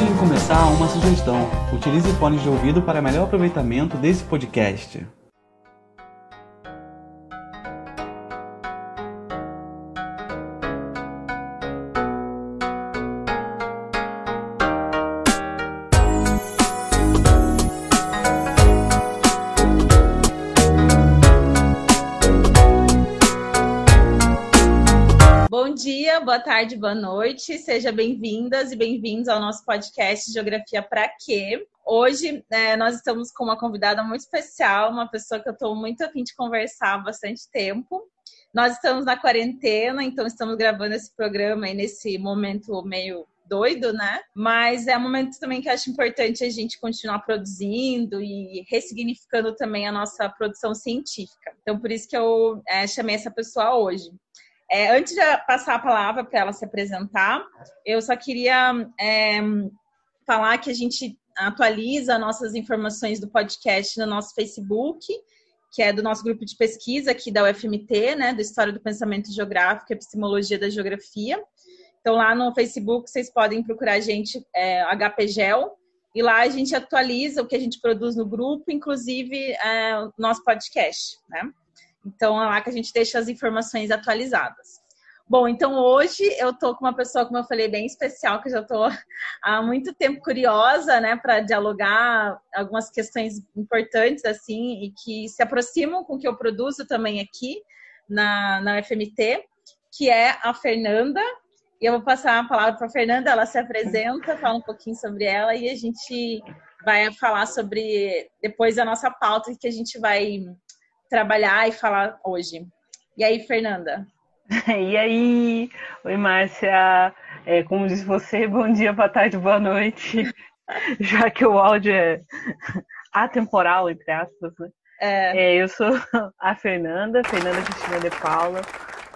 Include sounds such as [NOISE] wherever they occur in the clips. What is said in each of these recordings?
Antes de começar, uma sugestão: utilize fones de ouvido para melhor aproveitamento desse podcast. Boa tarde, boa noite. Sejam bem-vindas e bem-vindos ao nosso podcast Geografia para Quê? Hoje é, nós estamos com uma convidada muito especial, uma pessoa que eu estou muito afim de conversar há bastante tempo. Nós estamos na quarentena, então estamos gravando esse programa aí nesse momento meio doido, né? Mas é um momento também que eu acho importante a gente continuar produzindo e ressignificando também a nossa produção científica. Então, por isso que eu é, chamei essa pessoa hoje. É, antes de passar a palavra para ela se apresentar, eu só queria é, falar que a gente atualiza nossas informações do podcast no nosso Facebook, que é do nosso grupo de pesquisa aqui da UFMT, né, da História do Pensamento Geográfico e Epistemologia da Geografia. Então, lá no Facebook, vocês podem procurar a gente, é, HPGEL, e lá a gente atualiza o que a gente produz no grupo, inclusive é, o nosso podcast, né? Então é lá que a gente deixa as informações atualizadas. Bom, então hoje eu tô com uma pessoa, como eu falei, bem especial, que eu já tô [LAUGHS] há muito tempo curiosa, né, para dialogar algumas questões importantes, assim, e que se aproximam com o que eu produzo também aqui na, na UFMT, que é a Fernanda. E eu vou passar a palavra para a Fernanda, ela se apresenta, fala um pouquinho sobre ela e a gente vai falar sobre depois a nossa pauta que a gente vai trabalhar e falar hoje. E aí, Fernanda? [LAUGHS] E aí? Oi, Márcia. É, como diz você, [LAUGHS] bom dia, boa tarde, boa noite. [LAUGHS] Já que o áudio é atemporal, entre aspas, né? É. É, eu sou a Fernanda, Fernanda Cristina de Paula,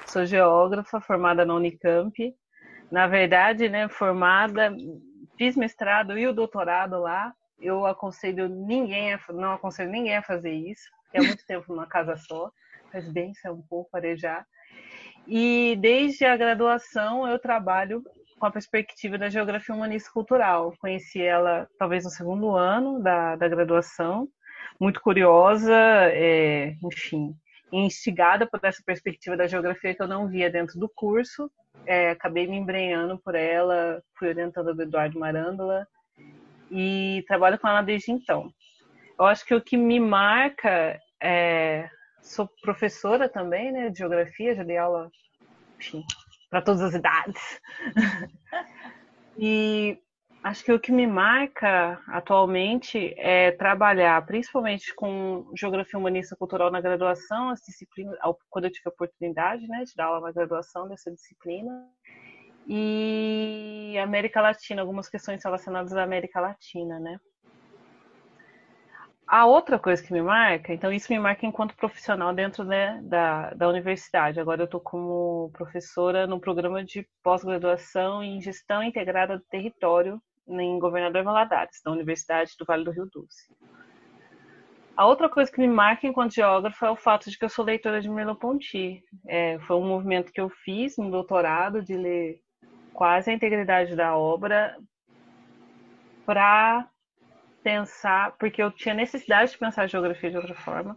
sou geógrafa formada na Unicamp. Na verdade, né, formada, fiz mestrado e o doutorado lá. Eu aconselho ninguém, a, não aconselho ninguém a fazer isso é muito tempo numa casa só, faz bem ser um pouco arejar. E desde a graduação eu trabalho com a perspectiva da geografia humanista cultural. Conheci ela talvez no segundo ano da, da graduação, muito curiosa, é, enfim, instigada por essa perspectiva da geografia que eu não via dentro do curso. É, acabei me embrenhando por ela, fui orientada do Eduardo Marândola e trabalho com ela desde então. Eu acho que o que me marca é, sou professora também, né, de geografia, já dei aula, para todas as idades. [LAUGHS] e acho que o que me marca atualmente é trabalhar principalmente com geografia humanista cultural na graduação, as disciplinas, quando eu tive a oportunidade, né, de dar aula na graduação dessa disciplina. E América Latina, algumas questões relacionadas à América Latina, né? A outra coisa que me marca, então isso me marca enquanto profissional dentro né, da, da universidade. Agora eu estou como professora no programa de pós-graduação em gestão integrada do território em Governador Valadares, da Universidade do Vale do Rio Doce. A outra coisa que me marca enquanto geógrafa é o fato de que eu sou leitora de Merleau-Ponty. É, foi um movimento que eu fiz no doutorado de ler quase a integridade da obra para pensar, porque eu tinha necessidade de pensar a geografia de outra forma.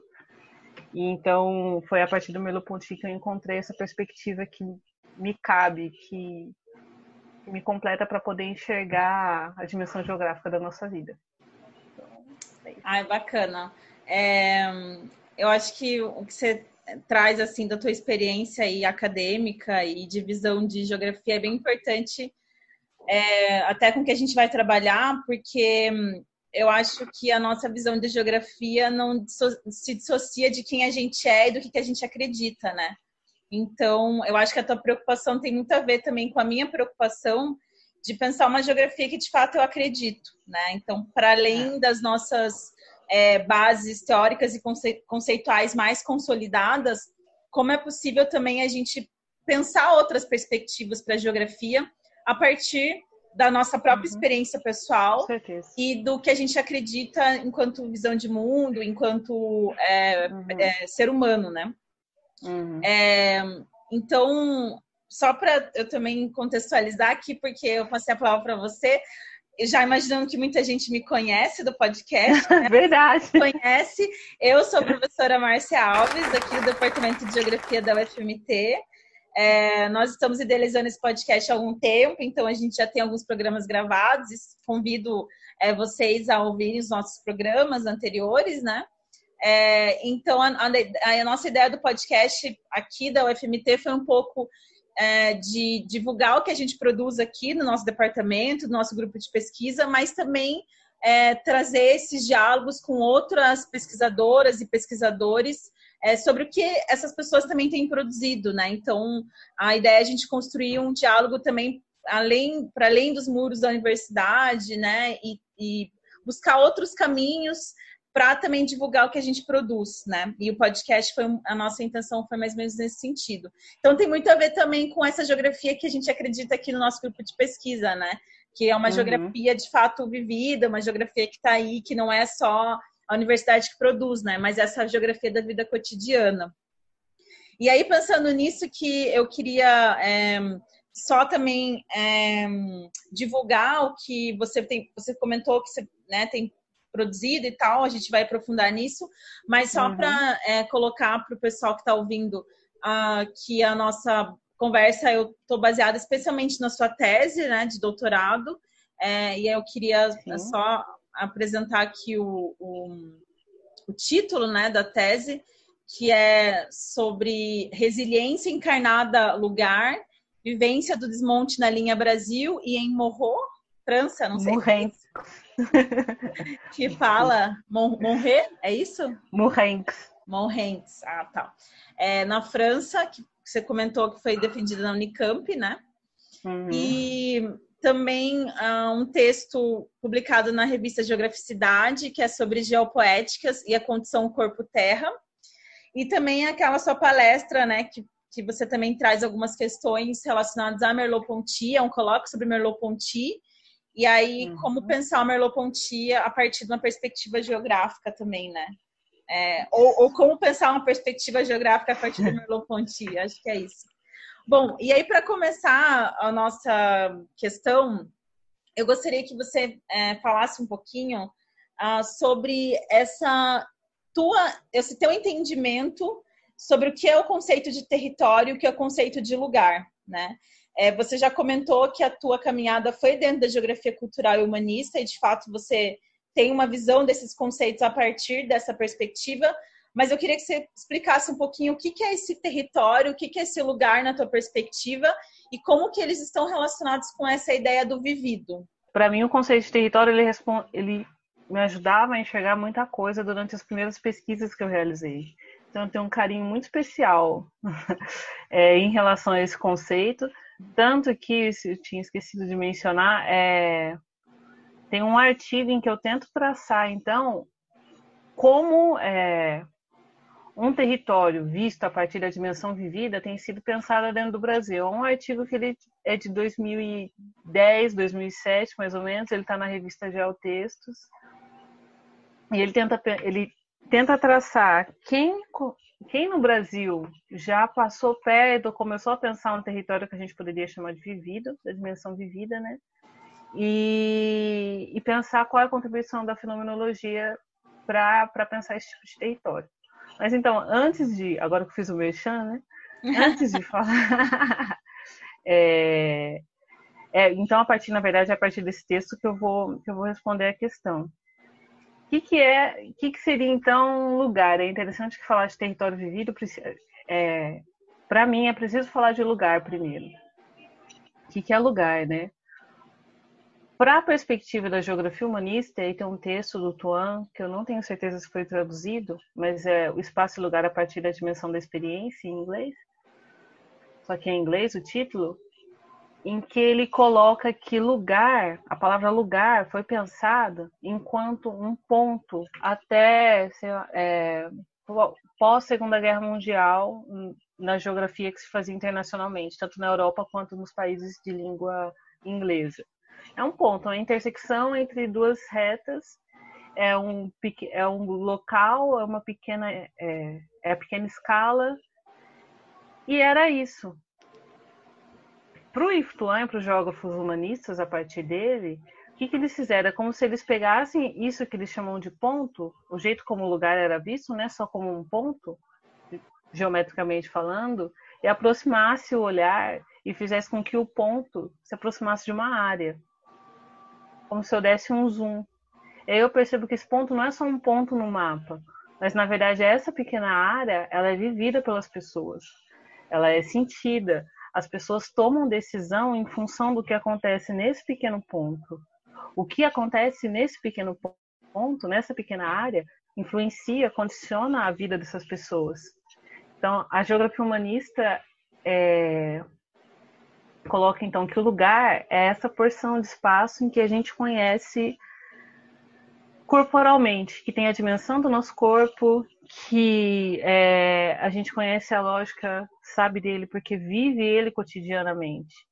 E então foi a partir do Merleau-Ponty que eu encontrei essa perspectiva que me cabe, que, me completa para poder enxergar a dimensão geográfica da nossa vida. Então, é Ai, bacana. É, eu acho que o que você traz assim da tua experiência aí acadêmica e de visão de geografia é bem importante é, até com que a gente vai trabalhar, porque eu acho que a nossa visão de geografia não se dissocia de quem a gente é e do que a gente acredita, né? Então, eu acho que a tua preocupação tem muito a ver também com a minha preocupação de pensar uma geografia que de fato eu acredito, né? Então, para além é. das nossas é, bases teóricas e conceituais mais consolidadas, como é possível também a gente pensar outras perspectivas para a geografia a partir da nossa própria uhum. experiência pessoal e do que a gente acredita enquanto visão de mundo, enquanto é, uhum. é, ser humano, né? Uhum. É, então, só para eu também contextualizar aqui, porque eu passei a palavra para você, já imaginando que muita gente me conhece do podcast. [LAUGHS] Né? Verdade. Conhece. Eu sou a professora Márcia Alves, aqui do Departamento de Geografia da UFMT. É, nós estamos idealizando esse podcast há algum tempo, então a gente já tem alguns programas gravados. Convido é, vocês a ouvirem os nossos programas anteriores, né? É, então, a, a, a, nossa ideia do podcast aqui da UFMT foi um pouco é, de divulgar o que a gente produz aqui no nosso departamento, no nosso grupo de pesquisa, mas também é, trazer esses diálogos com outras pesquisadoras e pesquisadores é, sobre o que essas pessoas também têm produzido, né? Então, a ideia é a gente construir um diálogo também além para além dos muros da universidade, né? E, e buscar outros caminhos para também divulgar o que a gente produz, né? E o podcast foi a nossa intenção foi mais ou menos nesse sentido. Então tem muito a ver também com essa geografia que a gente acredita aqui no nosso grupo de pesquisa, né? Que é uma uhum. geografia de fato vivida, uma geografia que está aí, que não é só a universidade que produz, né? Mas essa geografia da vida cotidiana. E aí pensando nisso que eu queria é, só também é, divulgar o que você tem, você comentou que você né, tem produzido e tal, a gente vai aprofundar nisso, mas só uhum. para é, colocar para o pessoal que está ouvindo uh, que a nossa conversa eu estou baseada especialmente na sua tese né, de doutorado, é, e eu queria Sim. só apresentar aqui o, o, o título né, da tese, que é sobre resiliência encarnada lugar, vivência do desmonte na linha Brasil e em Morro, França, não sei. Morrente. [LAUGHS] que fala Monré, é isso? Morrentes. Morrentes, ah, tá. É, na França, que você comentou que foi defendida na Unicamp, né? Uhum. E também uh, um texto publicado na revista Geograficidade, que é sobre geopoéticas e a condição corpo-terra. E também aquela sua palestra, né, que, que você também traz algumas questões relacionadas a Merleau-Ponty, é um colóquio sobre Merleau-Ponty, e aí, uhum. como pensar o Merleau-Ponty a partir de uma perspectiva geográfica também, né? É, ou, ou, como pensar uma perspectiva geográfica a partir do [LAUGHS] Merleau-Ponty, acho que é isso. Bom, e aí para começar a nossa questão, eu gostaria que você é, falasse um pouquinho uh, sobre essa tua, esse teu entendimento sobre o que é o conceito de território, o que é o conceito de lugar, né? É, você já comentou que a tua caminhada foi dentro da geografia cultural e humanista, e de fato você tem uma visão desses conceitos a partir dessa perspectiva, mas eu queria que você explicasse um pouquinho o que é esse território, o que é esse lugar na tua perspectiva e como que eles estão relacionados com essa ideia do vivido. Para mim, o conceito de território ele, responde, ele me ajudava a enxergar muita coisa durante as primeiras pesquisas que eu realizei. Então, eu tenho um carinho muito especial é, [LAUGHS] em relação a esse conceito, tanto que, se eu tinha esquecido de mencionar, é, tem um artigo em que eu tento traçar, então, como é, um território visto a partir da dimensão vivida tem sido pensado dentro do Brasil. É um artigo que ele é de 2010, 2007, mais ou menos, ele está na revista Geotextos, e ele tenta, ele tenta traçar quem quem no Brasil já passou perto, começou a pensar um território que a gente poderia chamar de vivido, da dimensão vivida, né? E, e pensar qual é a contribuição da fenomenologia para pensar esse tipo de território. Mas então, antes de. Agora que eu fiz o merchan, né? Antes de [LAUGHS] falar. [LAUGHS] é, é, então, a partir, na verdade, é a partir desse texto que eu vou, que eu vou responder a questão. O que, que é, que, que seria então um lugar? É interessante que falar de território vivido. É, Para mim, é preciso falar de lugar primeiro. O que, que é lugar, né? Para a perspectiva da geografia humanista, aí tem um texto do Tuan, que eu não tenho certeza se foi traduzido, mas é o espaço e lugar a partir da dimensão da experiência em inglês. Só que é em inglês o título em que ele coloca que lugar, a palavra lugar, foi pensada enquanto um ponto até é, pós Segunda Guerra Mundial na geografia que se fazia internacionalmente, tanto na Europa quanto nos países de língua inglesa. É um ponto, uma intersecção entre duas retas, é um, é um local, é uma pequena, é, é a pequena escala, e era isso para o Iftuan, para os geógrafos humanistas, a partir dele, que, que eles fizeram? É como se eles pegassem isso que eles chamam de ponto, o jeito como o lugar era visto, né, só como um ponto, geometricamente falando, e aproximasse o olhar e fizesse com que o ponto se aproximasse de uma área. Como se eu desse um zoom. E aí eu percebo que esse ponto não é só um ponto no mapa, mas na verdade essa pequena área, ela é vivida pelas pessoas. Ela é sentida. As pessoas tomam decisão em função do que acontece nesse pequeno ponto. O que acontece nesse pequeno ponto, nessa pequena área, influencia, condiciona a vida dessas pessoas. Então, a geografia humanista é, coloca então que o lugar é essa porção de espaço em que a gente conhece corporalmente, que tem a dimensão do nosso corpo, que é, a gente conhece a lógica, sabe dele porque vive ele cotidianamente.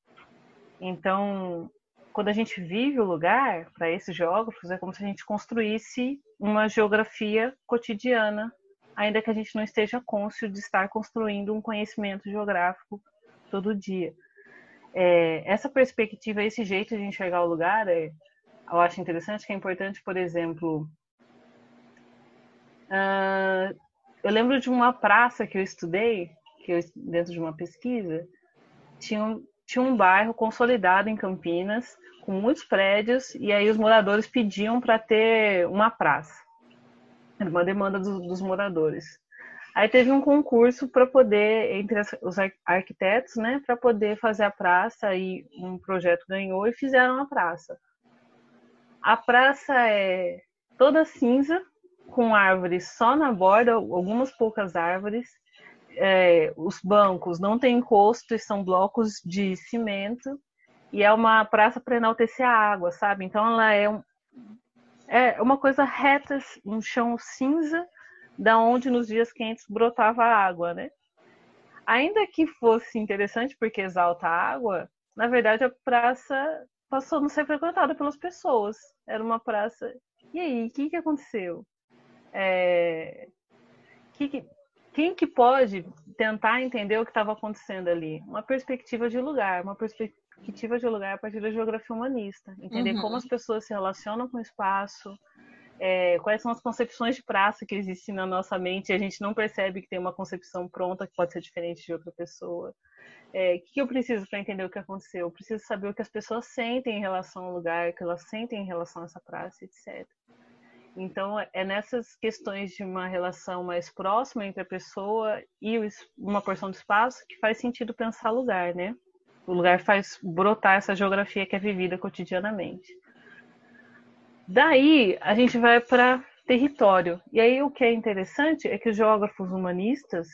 Então, quando a gente vive o lugar, para esses geógrafos, é como se a gente construísse uma geografia cotidiana ainda que a gente não esteja cônscio de estar construindo um conhecimento geográfico todo dia. É, essa perspectiva, esse jeito de enxergar o lugar, é, eu acho interessante, que é importante, por exemplo, uh, eu lembro de uma praça que eu estudei, que eu, dentro de uma pesquisa, tinha um, tinha um bairro consolidado em Campinas, com muitos prédios, e aí os moradores pediam para ter uma praça. Era uma demanda do, dos moradores. Aí teve um concurso para poder, entre os arquitetos, né, para poder fazer a praça, e um projeto ganhou e fizeram a praça. A praça é toda cinza, com árvores só na borda, algumas poucas árvores. É, os bancos não têm encosto e são blocos de cimento. E é uma praça para enaltecer a água, sabe? Então ela é um, é uma coisa reta, um chão cinza, da onde nos dias quentes brotava água, né? Ainda que fosse interessante porque exalta a água, na verdade a praça passou a não ser frequentada pelas pessoas. Era uma praça. E aí, o que, que aconteceu? É... Que que... Quem que pode tentar entender o que estava acontecendo ali? Uma perspectiva de lugar, uma perspectiva perspectiva de lugar a partir da geografia humanista, entender uhum. como as pessoas se relacionam com o espaço, é, quais são as concepções de praça que existem na nossa mente e a gente não percebe que tem uma concepção pronta que pode ser diferente de outra pessoa. É, o que eu preciso para entender o que aconteceu? Eu preciso saber o que as pessoas sentem em relação ao lugar, o que elas sentem em relação a essa praça, etc. Então, é nessas questões de uma relação mais próxima entre a pessoa e uma porção de espaço que faz sentido pensar lugar, né? O lugar faz brotar essa geografia que é vivida cotidianamente. Daí a gente vai para território. E aí o que é interessante é que os geógrafos humanistas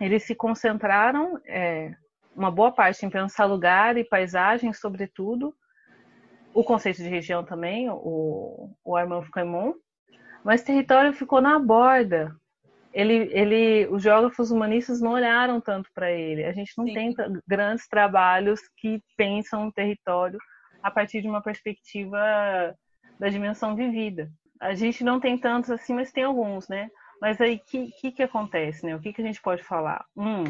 eles se concentraram é, uma boa parte em pensar lugar e paisagem, sobretudo, o conceito de região também, o, o Armand Caimon, mas território ficou na borda, ele, ele, os geógrafos humanistas não olharam tanto para ele. A gente não Sim. tem grandes trabalhos que pensam o território a partir de uma perspectiva da dimensão vivida. A gente não tem tantos assim, mas tem alguns, né? Mas aí, o que, que, que, acontece, né? O que, que a gente pode falar? Um,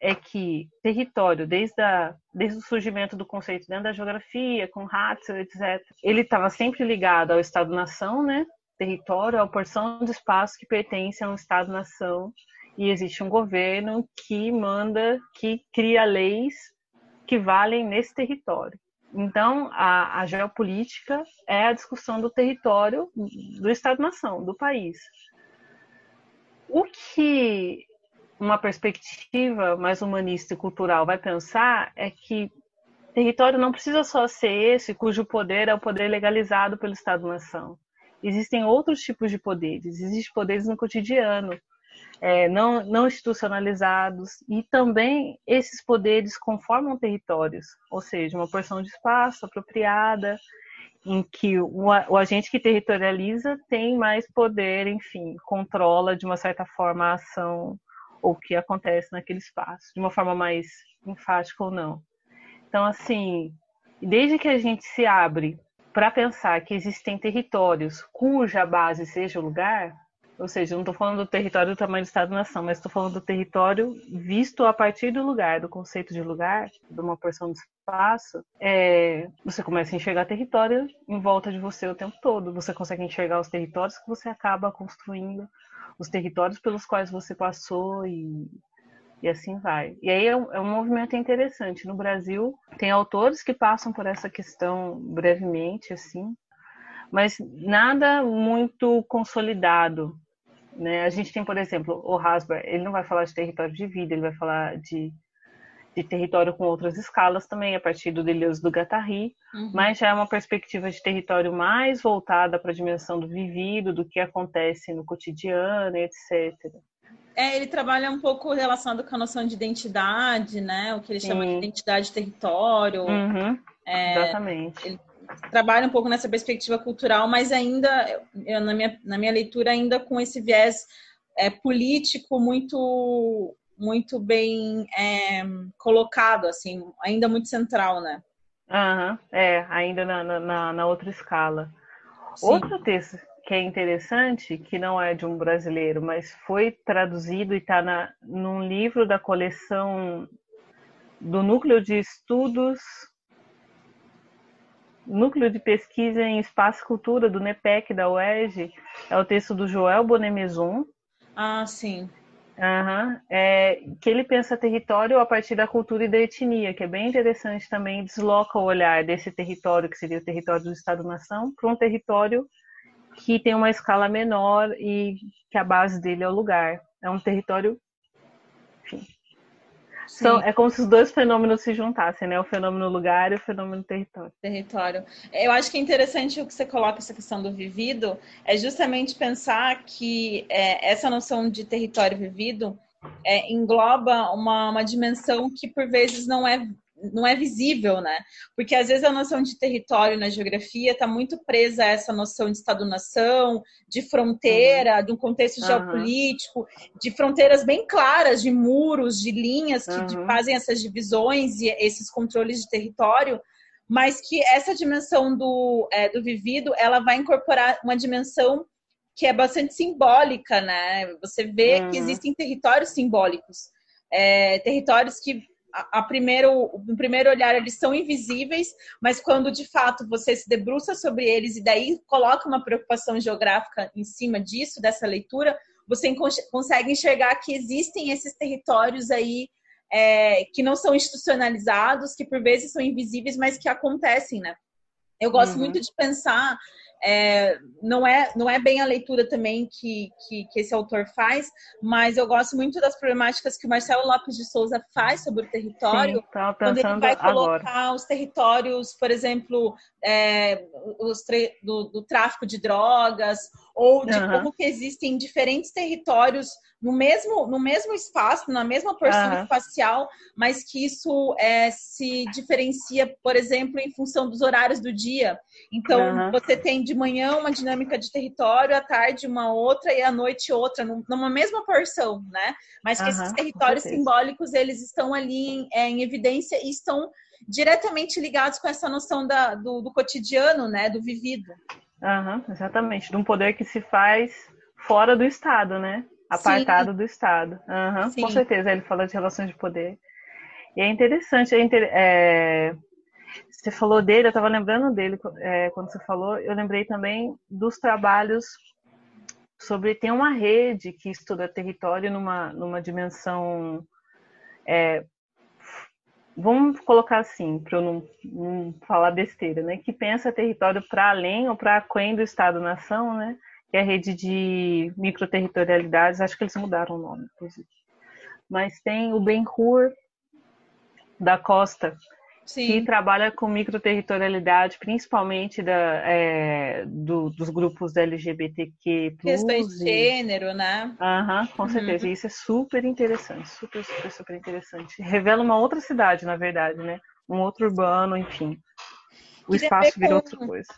é que território, desde, a, desde o surgimento do conceito dentro da geografia, com Hatzel, etc., ele estava sempre ligado ao Estado-nação, né? território é uma porção de espaço que pertence a um Estado-nação e existe um governo que manda, que cria leis que valem nesse território. Então, a, a geopolítica é a discussão do território do Estado-nação, do país. O que uma perspectiva mais humanista e cultural vai pensar é que território não precisa só ser esse cujo poder é o poder legalizado pelo Estado-nação existem outros tipos de poderes. Existem poderes no cotidiano, é, não, não institucionalizados, e também esses poderes conformam territórios, ou seja, uma porção de espaço apropriada, em que o, o agente que territorializa tem mais poder, enfim, controla de uma certa forma a ação ou o que acontece naquele espaço, de uma forma mais enfática ou não. Então, assim, desde que a gente se abre para pensar que existem territórios cuja base seja o lugar, Ou seja, não estou falando do território do tamanho do Estado-nação, mas estou falando do território visto a partir do lugar, do conceito de lugar, de uma porção de espaço. É, você começa a enxergar território em volta de você o tempo todo. Você consegue enxergar os territórios que você acaba construindo, os territórios pelos quais você passou e, e assim vai. E aí é um, é um movimento interessante. No Brasil, tem autores que passam por essa questão brevemente, assim, mas nada muito consolidado. Né? A gente tem, por exemplo, o Hasber, ele não vai falar de território de vida, ele vai falar de, de território com outras escalas também, a partir do Deleuze do Guattari, uhum. mas já é uma perspectiva de território mais voltada para a dimensão do vivido, do que acontece no cotidiano, etc. É, ele trabalha um pouco relacionado com a noção de identidade, né? O que ele Sim. chama de identidade de território. Uhum. É, Exatamente. Ele trabalha um pouco nessa perspectiva cultural, mas ainda, eu, na, minha, na minha leitura, ainda com esse viés é, político muito muito bem é, colocado, assim, ainda muito central, né? Uhum, é, ainda na, na, na outra escala. Sim. Outro texto que é interessante, que não é de um brasileiro, mas foi traduzido e está num livro da coleção do Núcleo de Estudos Núcleo de Pesquisa em Espaço e Cultura do NEPEC da UERJ é o texto do Joel Bonemezon. Ah, sim. Uhum. É, que ele pensa território a partir da cultura e da etnia, que é bem interessante também, desloca o olhar desse território, que seria o território do Estado-nação, para um território que tem uma escala menor e que a base dele é o lugar. É um território, são, é como se os dois fenômenos se juntassem, né? O fenômeno lugar e o fenômeno território. Território. Eu acho que é interessante o que você coloca essa questão do vivido, é justamente pensar que é, essa noção de território vivido é, engloba uma, uma dimensão que por vezes não é não é visível, né? Porque às vezes a noção de território na geografia está muito presa a essa noção de Estado-nação, de fronteira, uhum. de um contexto uhum. geopolítico, de fronteiras bem claras, de muros, de linhas que uhum. fazem essas divisões e esses controles de território, mas que essa dimensão do, é, do vivido, ela vai incorporar uma dimensão que é bastante simbólica, né? Você vê que uhum. existem territórios simbólicos. É, territórios que a, primeiro, no primeiro olhar eles são invisíveis, mas quando de fato você se debruça sobre eles e daí coloca uma preocupação geográfica em cima disso, dessa leitura, você consegue enxergar que existem esses territórios aí é, que não são institucionalizados, que por vezes são invisíveis, mas que acontecem, né? Eu gosto uhum. muito de pensar é, não, é, não é bem a leitura também que, que, que, esse autor faz, mas eu gosto muito das problemáticas que o Marcelo Lopes de Souza faz sobre o território, Sim, quando ele vai colocar agora. os territórios, por exemplo, é, os do, do, tráfico de drogas, ou de uhum. como que existem diferentes territórios no mesmo, no mesmo espaço, na mesma porção uhum. espacial, mas que isso é, se diferencia, por exemplo, em função dos horários do dia. Então, uhum. você tem de manhã uma dinâmica de território, à tarde uma outra e à noite outra, numa mesma porção, né? Mas que uhum, esses territórios simbólicos, eles estão ali em, é, em, evidência e estão diretamente ligados com essa noção da, do, do cotidiano, né? Do vivido. exatamente. De um poder que se faz fora do Estado, né? Apartado Sim. do Estado. Uhum, com certeza, ele fala de relações de poder. E é interessante, é, inter... é... você falou dele, eu estava lembrando dele é, quando você falou, eu lembrei também dos trabalhos sobre. Tem uma rede que estuda território numa, numa dimensão. É, vamos colocar assim, para eu não, não, falar besteira, né? Que pensa território para além ou para aquém do Estado-nação, né? Que é a rede de microterritorialidades, acho que eles mudaram o nome, inclusive. Mas tem o Ben-Hur da Costa, Sim. que trabalha com microterritorialidade, principalmente da, é, do, dos grupos da LGBTQ+. Questões de gênero, né? Aham, com uhum. certeza. Isso é super interessante, super, super, super interessante. Revela uma outra cidade, na verdade, né? Um outro urbano, enfim. O espaço vira outra coisa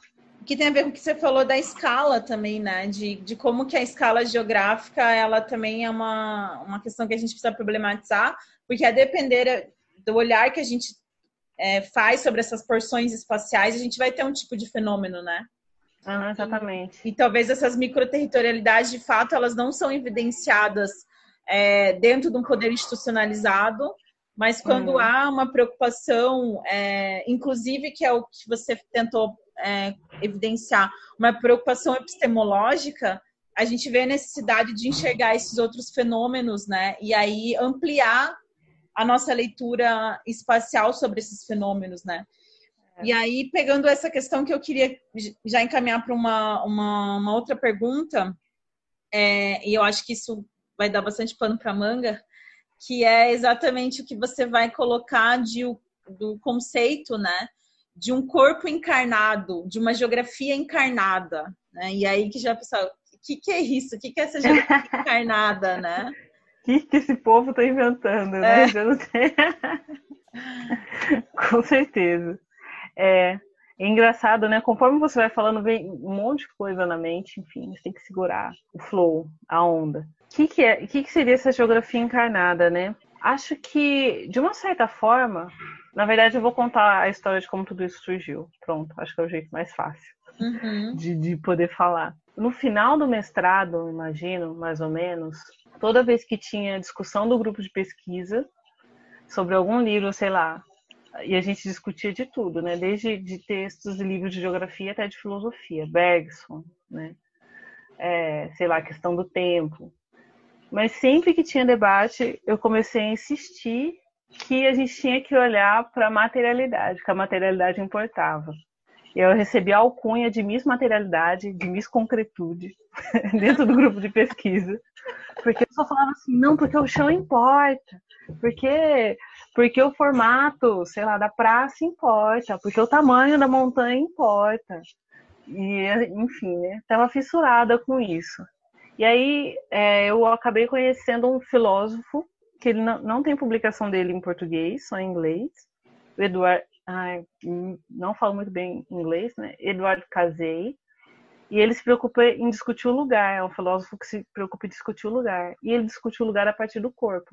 que tem a ver com o que você falou da escala também, né? De, de como que a escala geográfica, ela também é uma, uma questão que a gente precisa problematizar, porque a depender do olhar que a gente é, faz sobre essas porções espaciais, a gente vai ter um tipo de fenômeno, né? Uhum, exatamente. E, e, talvez essas microterritorialidades, de fato, elas não são evidenciadas é, dentro de um poder institucionalizado, mas quando uhum. há uma preocupação, é, inclusive que é o que você tentou é, evidenciar, uma preocupação epistemológica, a gente vê a necessidade de enxergar esses outros fenômenos, né? E aí ampliar a nossa leitura espacial sobre esses fenômenos, né? E aí, pegando essa questão que eu queria já encaminhar para uma, uma, uma, outra pergunta, é, e eu acho que isso vai dar bastante pano para manga, que é exatamente o que você vai colocar de, do conceito, né? De um corpo encarnado, de uma geografia encarnada, né? E aí que já pessoal, o que, que é isso? O que, que é essa geografia [LAUGHS] encarnada, né? O que, que esse povo está inventando, né? É. Eu não sei. [LAUGHS] Com certeza. É, é engraçado, né? Conforme você vai falando, vem um monte de coisa na mente, enfim, você tem que segurar o flow, a onda. O que, que, é, que, que seria essa geografia encarnada, né? Acho que, de uma certa forma, na verdade, eu vou contar a história de como tudo isso surgiu. Pronto, acho que é o jeito mais fácil uhum. de, de poder falar. No final do mestrado, imagino, mais ou menos, toda vez que tinha discussão do grupo de pesquisa sobre algum livro, sei lá, e a gente discutia de tudo, né? Desde de textos e livros de geografia até de filosofia, Bergson, né? É, sei lá, questão do tempo. Mas sempre que tinha debate, eu comecei a insistir que a gente tinha que olhar para a materialidade, que a materialidade importava. Eu recebi a alcunha de Miss Materialidade, de Miss Concretude, [LAUGHS] dentro do grupo de pesquisa. Porque eu só falava assim, não, porque o chão importa, porque porque o formato, sei lá, da praça importa, porque o tamanho da montanha importa. E, enfim, né? Tava fissurada com isso. E aí é, eu acabei conhecendo um filósofo que ele não, não tem publicação dele em português, só em inglês. O Eduardo, ai, não falo muito bem inglês, né? Eduardo Casey. E ele se preocupa em discutir o lugar, é um filósofo que se preocupa em discutir o lugar. E ele discute o lugar a partir do corpo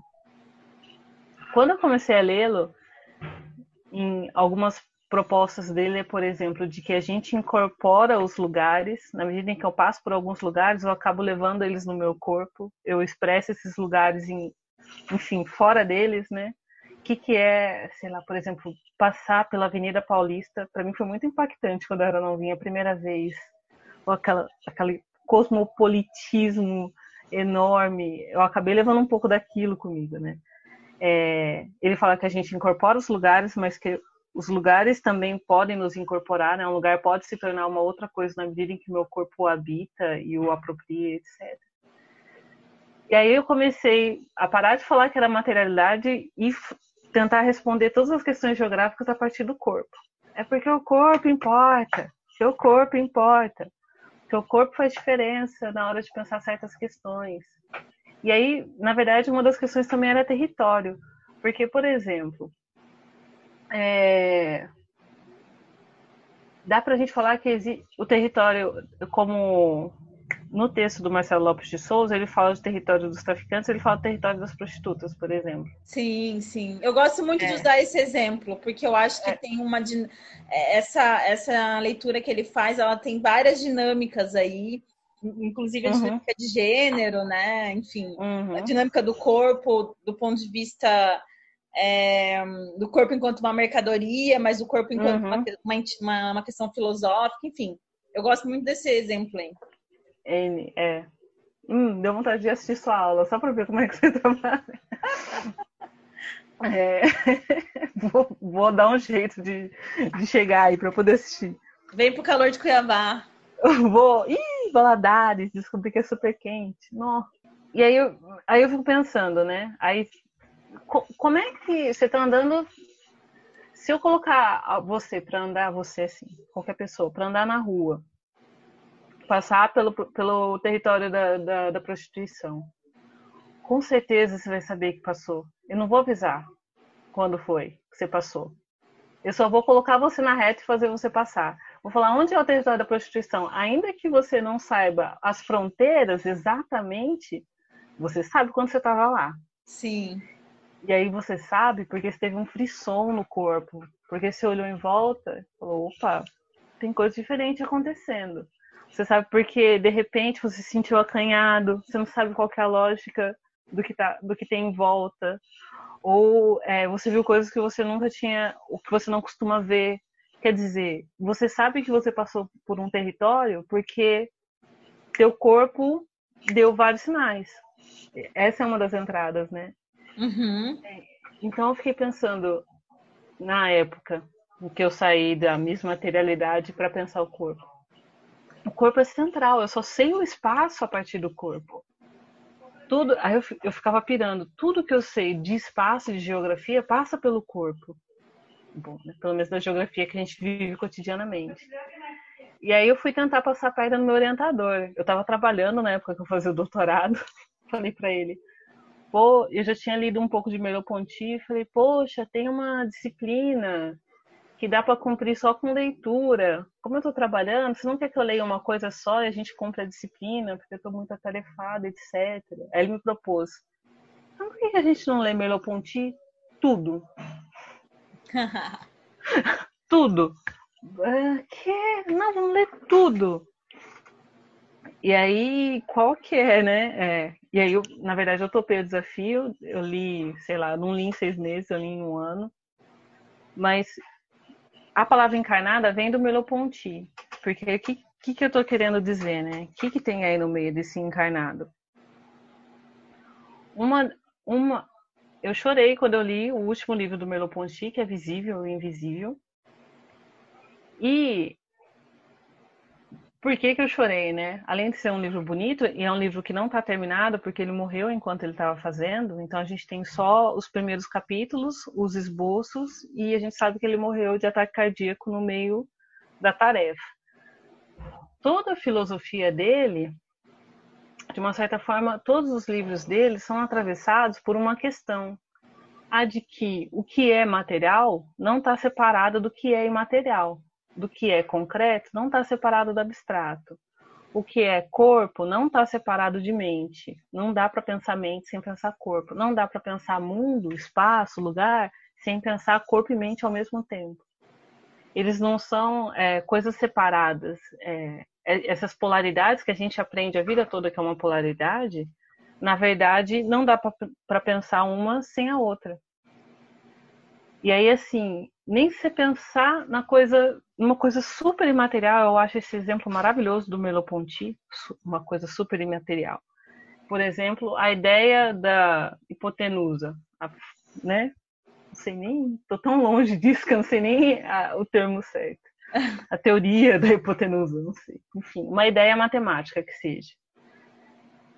quando eu comecei a lê-lo, em algumas propostas dele por exemplo, de que a gente incorpora os lugares, na medida em que eu passo por alguns lugares, eu acabo levando eles no meu corpo, eu expresso esses lugares, em, enfim, fora deles, né? O que, que é, sei lá, por exemplo, passar pela Avenida Paulista, para mim foi muito impactante quando eu era novinha, a primeira vez, ou aquela, aquele cosmopolitismo enorme, eu acabei levando um pouco daquilo comigo, né? É, ele fala que a gente incorpora os lugares, mas que os lugares também podem nos incorporar, né? Um lugar pode se tornar uma outra coisa na medida em que meu corpo o habita e o apropria, etc. E aí eu comecei a parar de falar que era materialidade e tentar responder todas as questões geográficas a partir do corpo. É porque o corpo importa, o corpo importa, o corpo faz diferença na hora de pensar certas questões. E aí, na verdade, uma das questões também era território. Porque, por exemplo, é... dá para a gente falar que o território, como no texto do Marcelo Lopes de Souza, ele fala de território dos traficantes, ele fala do território das prostitutas, por exemplo. Sim, sim. Eu gosto muito é. de usar esse exemplo, porque eu acho que é. tem uma. É, essa, essa leitura que ele faz, ela tem várias dinâmicas aí inclusive a uhum. dinâmica de gênero, né? Enfim, uhum. a dinâmica do corpo do ponto de vista é, do corpo enquanto uma mercadoria, mas do corpo enquanto uhum. uma, uma, uma, questão filosófica, enfim. Eu gosto muito desse exemplo aí. N, é. Hum, deu vontade de assistir sua aula, só para ver como é que você [LAUGHS] trabalha. é, [LAUGHS] vou, vou, dar um jeito de, de chegar aí para poder assistir. Vem pro calor de Cuiabá. vou. Ih, Valadares, descobri que é super quente. Nossa. E aí eu, aí eu fico pensando, né? Aí, co como é que você tá andando? Se eu colocar você para andar, você assim, qualquer pessoa, para andar na rua, passar pelo, pelo território da, da, da prostituição, com certeza você vai saber que passou. Eu não vou avisar quando foi que você passou. Eu só vou colocar você na reta e fazer você passar. Vou falar onde é o território da prostituição. Ainda que você não saiba as fronteiras exatamente, você sabe quando você estava lá. Sim. E aí você sabe porque você teve um frisson no corpo, porque você olhou em volta e falou, opa, tem coisa diferente acontecendo. Você sabe porque de repente você se sentiu acanhado, você não sabe qual é a lógica do que, tá, do que tem em volta. Ou é, você viu coisas que você nunca tinha, o que você não costuma ver. Quer dizer, você sabe que você passou por um território porque teu corpo deu vários sinais. Essa é uma das entradas, né? Uhum. Então eu fiquei pensando, na época em que eu saí da mesma materialidade para pensar o corpo. O corpo é central, eu só sei o espaço a partir do corpo. Tudo, aí eu, eu ficava pirando, tudo que eu sei de espaço e de geografia passa pelo corpo. Bom, né? pelo menos da geografia que a gente vive cotidianamente. E aí eu fui tentar passar perna no meu orientador. Eu estava trabalhando na época que eu fazia o doutorado. [LAUGHS] Falei para ele, pô, eu já tinha lido um pouco de Merleau-Ponty, falei, poxa, tem uma disciplina que dá para cumprir só com leitura. Como eu estou trabalhando, você não quer que eu leia uma coisa só e a gente cumpra a disciplina, porque eu estou muito atarefada, etc. Aí ele me propôs, então por que a gente não lê Merleau-Ponty? Tudo. [LAUGHS] tudo. Uh, que? Não, vamos ler tudo. E aí, qual que é, né? É, e aí, eu, na verdade, eu topei o desafio. Eu li, sei lá, não li em seis meses, eu li em um ano. Mas a palavra encarnada vem do Merleau-Ponty. Porque o que, que, que eu tô querendo dizer, né? O que, que tem aí no meio desse encarnado? Uma, uma, eu chorei quando eu li o último livro do Merleau-Ponty, que é Visível e Invisível. E por que, que eu chorei, né? Além de ser um livro bonito, e é um livro que não está terminado, porque ele morreu enquanto ele estava fazendo, então a gente tem só os primeiros capítulos, os esboços, e a gente sabe que ele morreu de ataque cardíaco no meio da tarefa. Toda a filosofia dele, de uma certa forma, todos os livros dele são atravessados por uma questão, a de que o que é material não está separado do que é imaterial do que é concreto não está separado do abstrato. O que é corpo não está separado de mente. Não dá para pensar mente sem pensar corpo. Não dá para pensar mundo, espaço, lugar, sem pensar corpo e mente ao mesmo tempo. Eles não são é, coisas separadas. É, é essas polaridades que a gente aprende a vida toda que é uma polaridade, na verdade, não dá para pensar uma sem a outra. E aí, assim, nem se pensar na coisa, uma coisa super imaterial, eu acho esse exemplo maravilhoso do Merleau-Ponty, uma coisa super imaterial. Por exemplo, a ideia da hipotenusa, a, né? Não sei nem, tô tão longe disso que eu não sei nem a, o termo certo. A teoria da hipotenusa, não sei. Enfim, uma ideia matemática que seja.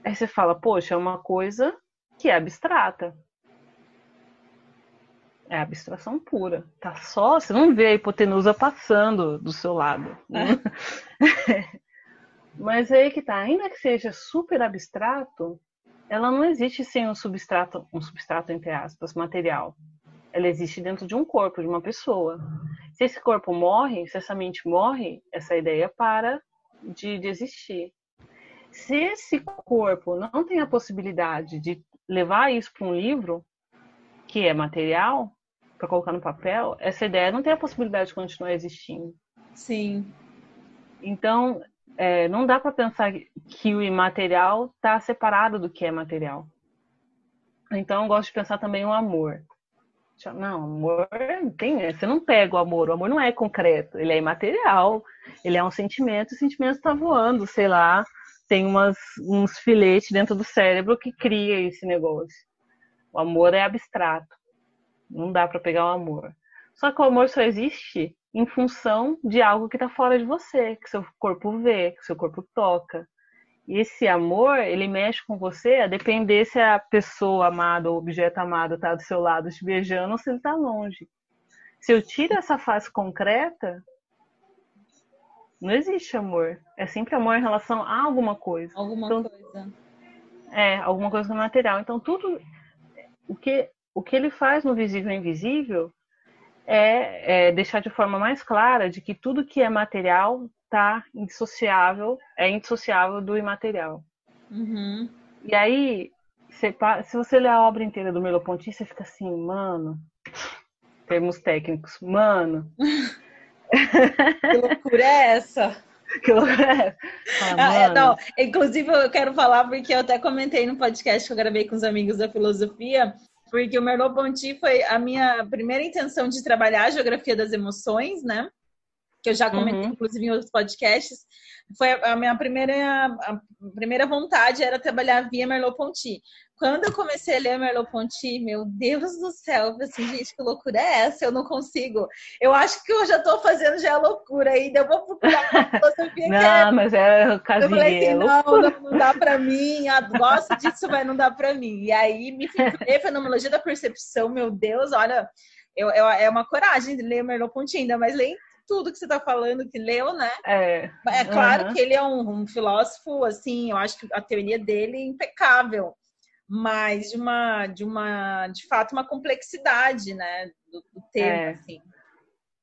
Aí você fala, poxa, é uma coisa que é abstrata. É abstração pura. Tá só, você não vê a hipotenusa passando do seu lado. Né? [LAUGHS] Mas aí que tá, ainda que seja super abstrato, ela não existe sem um substrato, um substrato entre aspas, material. Ela existe dentro de um corpo, de uma pessoa. Se esse corpo morre, se essa mente morre, essa ideia para de, de existir. Se esse corpo não tem a possibilidade de levar isso para um livro, que é material, para colocar no papel, essa ideia não tem a possibilidade de continuar existindo. Sim. Então, é, não dá para pensar que o imaterial está separado do que é material. Então, eu gosto de pensar também o amor. Não, amor tem, você não pega o amor, o amor não é concreto, ele é imaterial, ele é um sentimento, o sentimento está voando, sei lá, tem umas, uns filetes dentro do cérebro que cria esse negócio. O amor é abstrato. Não dá para pegar o amor. Só que o amor só existe em função de algo que está fora de você, que seu corpo vê, que seu corpo toca. E esse amor, ele mexe com você a depender se a pessoa amada ou objeto amado está do seu lado te beijando ou se ele está longe. Se eu tiro essa face concreta, não existe amor. É sempre amor em relação a alguma coisa. Alguma então, coisa. É, alguma coisa material. Então, tudo o que, o que ele faz no visível e invisível é, é, deixar de forma mais clara de que tudo que é material está indissociável, é indissociável do imaterial. Uhum. E aí, se, se você ler a obra inteira do Merleau-Ponty, você fica assim, mano, termos técnicos, mano. [LAUGHS] que loucura é essa? Que loucura [LAUGHS] é ah, é, não, inclusive, eu quero falar porque eu até comentei no podcast que eu gravei com os amigos da filosofia, porque o Merleau-Ponty foi a minha primeira intenção de trabalhar a geografia das emoções, né? Que eu já comentei, uhum. inclusive, em outros podcasts. Foi a minha primeira, a primeira vontade era trabalhar via Merleau-Ponty. Quando eu comecei a ler Merleau-Ponty, meu Deus do céu, assim, gente, que loucura é essa? Eu não consigo. Eu acho que eu já estou fazendo já a loucura ainda. Eu vou procurar uma filosofia Não, é... mas é casinha. Eu falei assim, não, não, dá para mim. Gosto disso, mas não dá para mim. E aí me fiquei fenomenologia da percepção, meu Deus, olha, eu, eu, é uma coragem de ler Merleau-Ponty ainda, mas ler tudo que você está falando que leu, né? É, é claro uhum. que ele é um, um filósofo, assim, eu acho que a teoria dele é impecável mas de uma, de uma, de fato, uma complexidade, né, do, do tema, é. assim.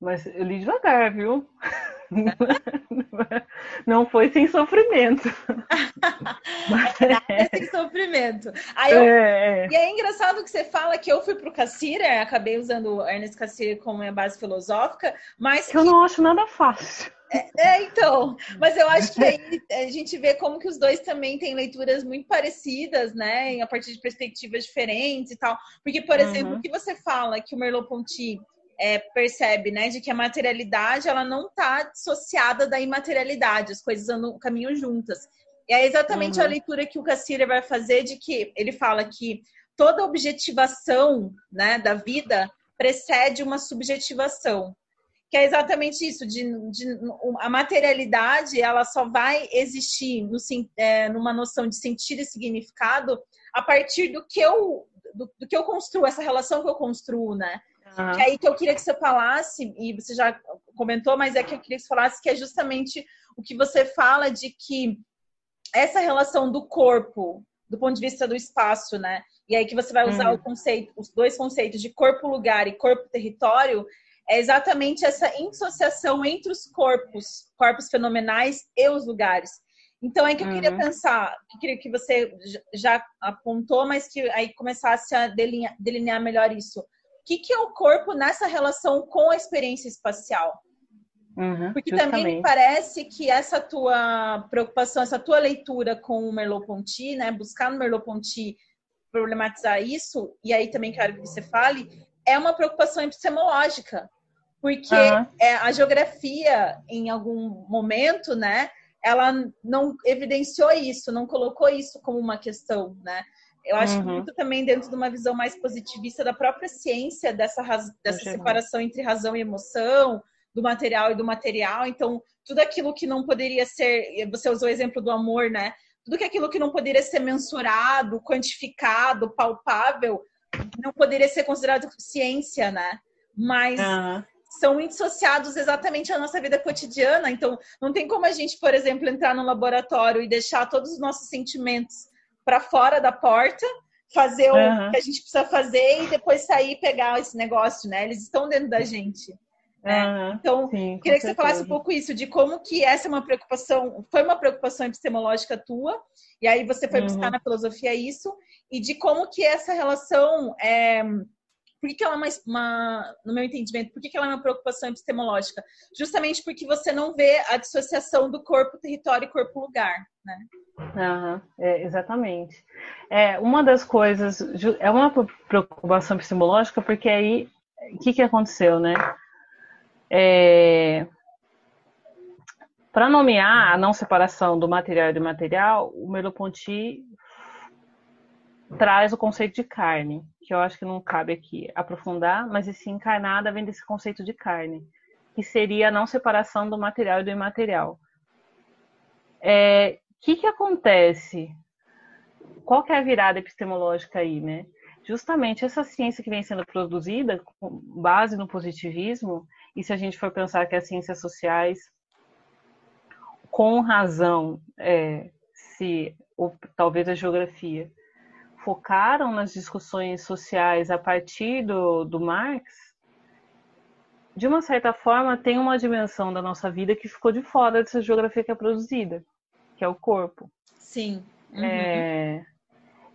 Mas eu li devagar, viu? [LAUGHS] [LAUGHS] Não foi sem sofrimento. [LAUGHS] é sem sofrimento. Aí eu... é, é. E é engraçado que você fala que eu fui para o Cassira, acabei usando o Ernest Cassira como minha base filosófica, mas. Que... Eu não acho nada fácil. É, é, então, mas eu acho que aí a gente vê como que os dois também têm leituras muito parecidas, né? A partir de perspectivas diferentes e tal. Porque, por exemplo, uhum. o que você fala que o Merleau-Ponty é, percebe, né, de que a materialidade ela não está dissociada da imaterialidade, as coisas andam caminham juntas. E é exatamente uhum. a leitura que o Cassirer vai fazer de que ele fala que toda objetivação, né, da vida precede uma subjetivação que é exatamente isso, de, de, a materialidade ela só vai existir no, é, numa noção de sentido e significado a partir do que eu do, do que eu construo, essa relação que eu construo, né? Uhum. Que é aí que eu queria que você falasse, e você já comentou, mas é que eu queria que você falasse que é justamente o que você fala de que essa relação do corpo, do ponto de vista do espaço, né? E aí que você vai usar uhum. o conceito, os dois conceitos de corpo-lugar e corpo-território, é exatamente essa insociação entre os corpos, corpos fenomenais e os lugares. Então é que eu uhum. queria pensar, eu queria que você já apontou, mas que aí começasse a delinear, delinear melhor isso. O que, que é o corpo nessa relação com a experiência espacial? Uhum, Porque justamente. também me parece que essa tua preocupação, essa tua leitura com o Merleau-Ponty, né, buscar no Merleau-Ponty problematizar isso, e aí também quero que você fale, é uma preocupação epistemológica porque uhum. é, a geografia, em algum momento, né, ela não evidenciou isso, não colocou isso como uma questão, né? Eu acho uhum. muito também dentro de uma visão mais positivista da própria ciência, dessa, dessa separação entre razão e emoção, do material e do material. Então, tudo aquilo que não poderia ser, você usou o exemplo do amor, né? Tudo que aquilo que não poderia ser mensurado, quantificado, palpável, não poderia ser considerado ciência, né? Mas uhum são indissociados exatamente à nossa vida cotidiana. Então, não tem como a gente, por exemplo, entrar no laboratório e deixar todos os nossos sentimentos para fora da porta, fazer uhum. o que a gente precisa fazer e depois sair e pegar esse negócio, né? Eles estão dentro da gente. Né? Uhum. Então, Sim, queria que você falasse um pouco isso, de como que essa é uma preocupação, foi uma preocupação epistemológica tua, e aí você foi buscar uhum. na filosofia isso, e de como que essa relação é, por que, que ela é uma, uma, no meu entendimento, por que, que ela é uma preocupação epistemológica? Justamente porque você não vê a dissociação do corpo, território e corpo-lugar, né? Uhum, é, exatamente. É, uma das coisas, é uma preocupação epistemológica, porque aí, o que, que aconteceu, né? É, Para nomear a não separação do material e do material, o Merleau-Ponty traz o conceito de carne, que eu acho que não cabe aqui aprofundar, mas esse encarnada vem desse conceito de carne, que seria a não separação do material e do imaterial. O é, que, que acontece? Qual que é a virada epistemológica aí, né? Justamente essa ciência que vem sendo produzida com base no positivismo, e se a gente for pensar que as ciências sociais, com razão, é, se ou talvez a geografia, focaram nas discussões sociais a partir do, do Marx, de uma certa forma, tem uma dimensão da nossa vida que ficou de fora dessa geografia que é produzida, que é o corpo. Sim. Uhum. É,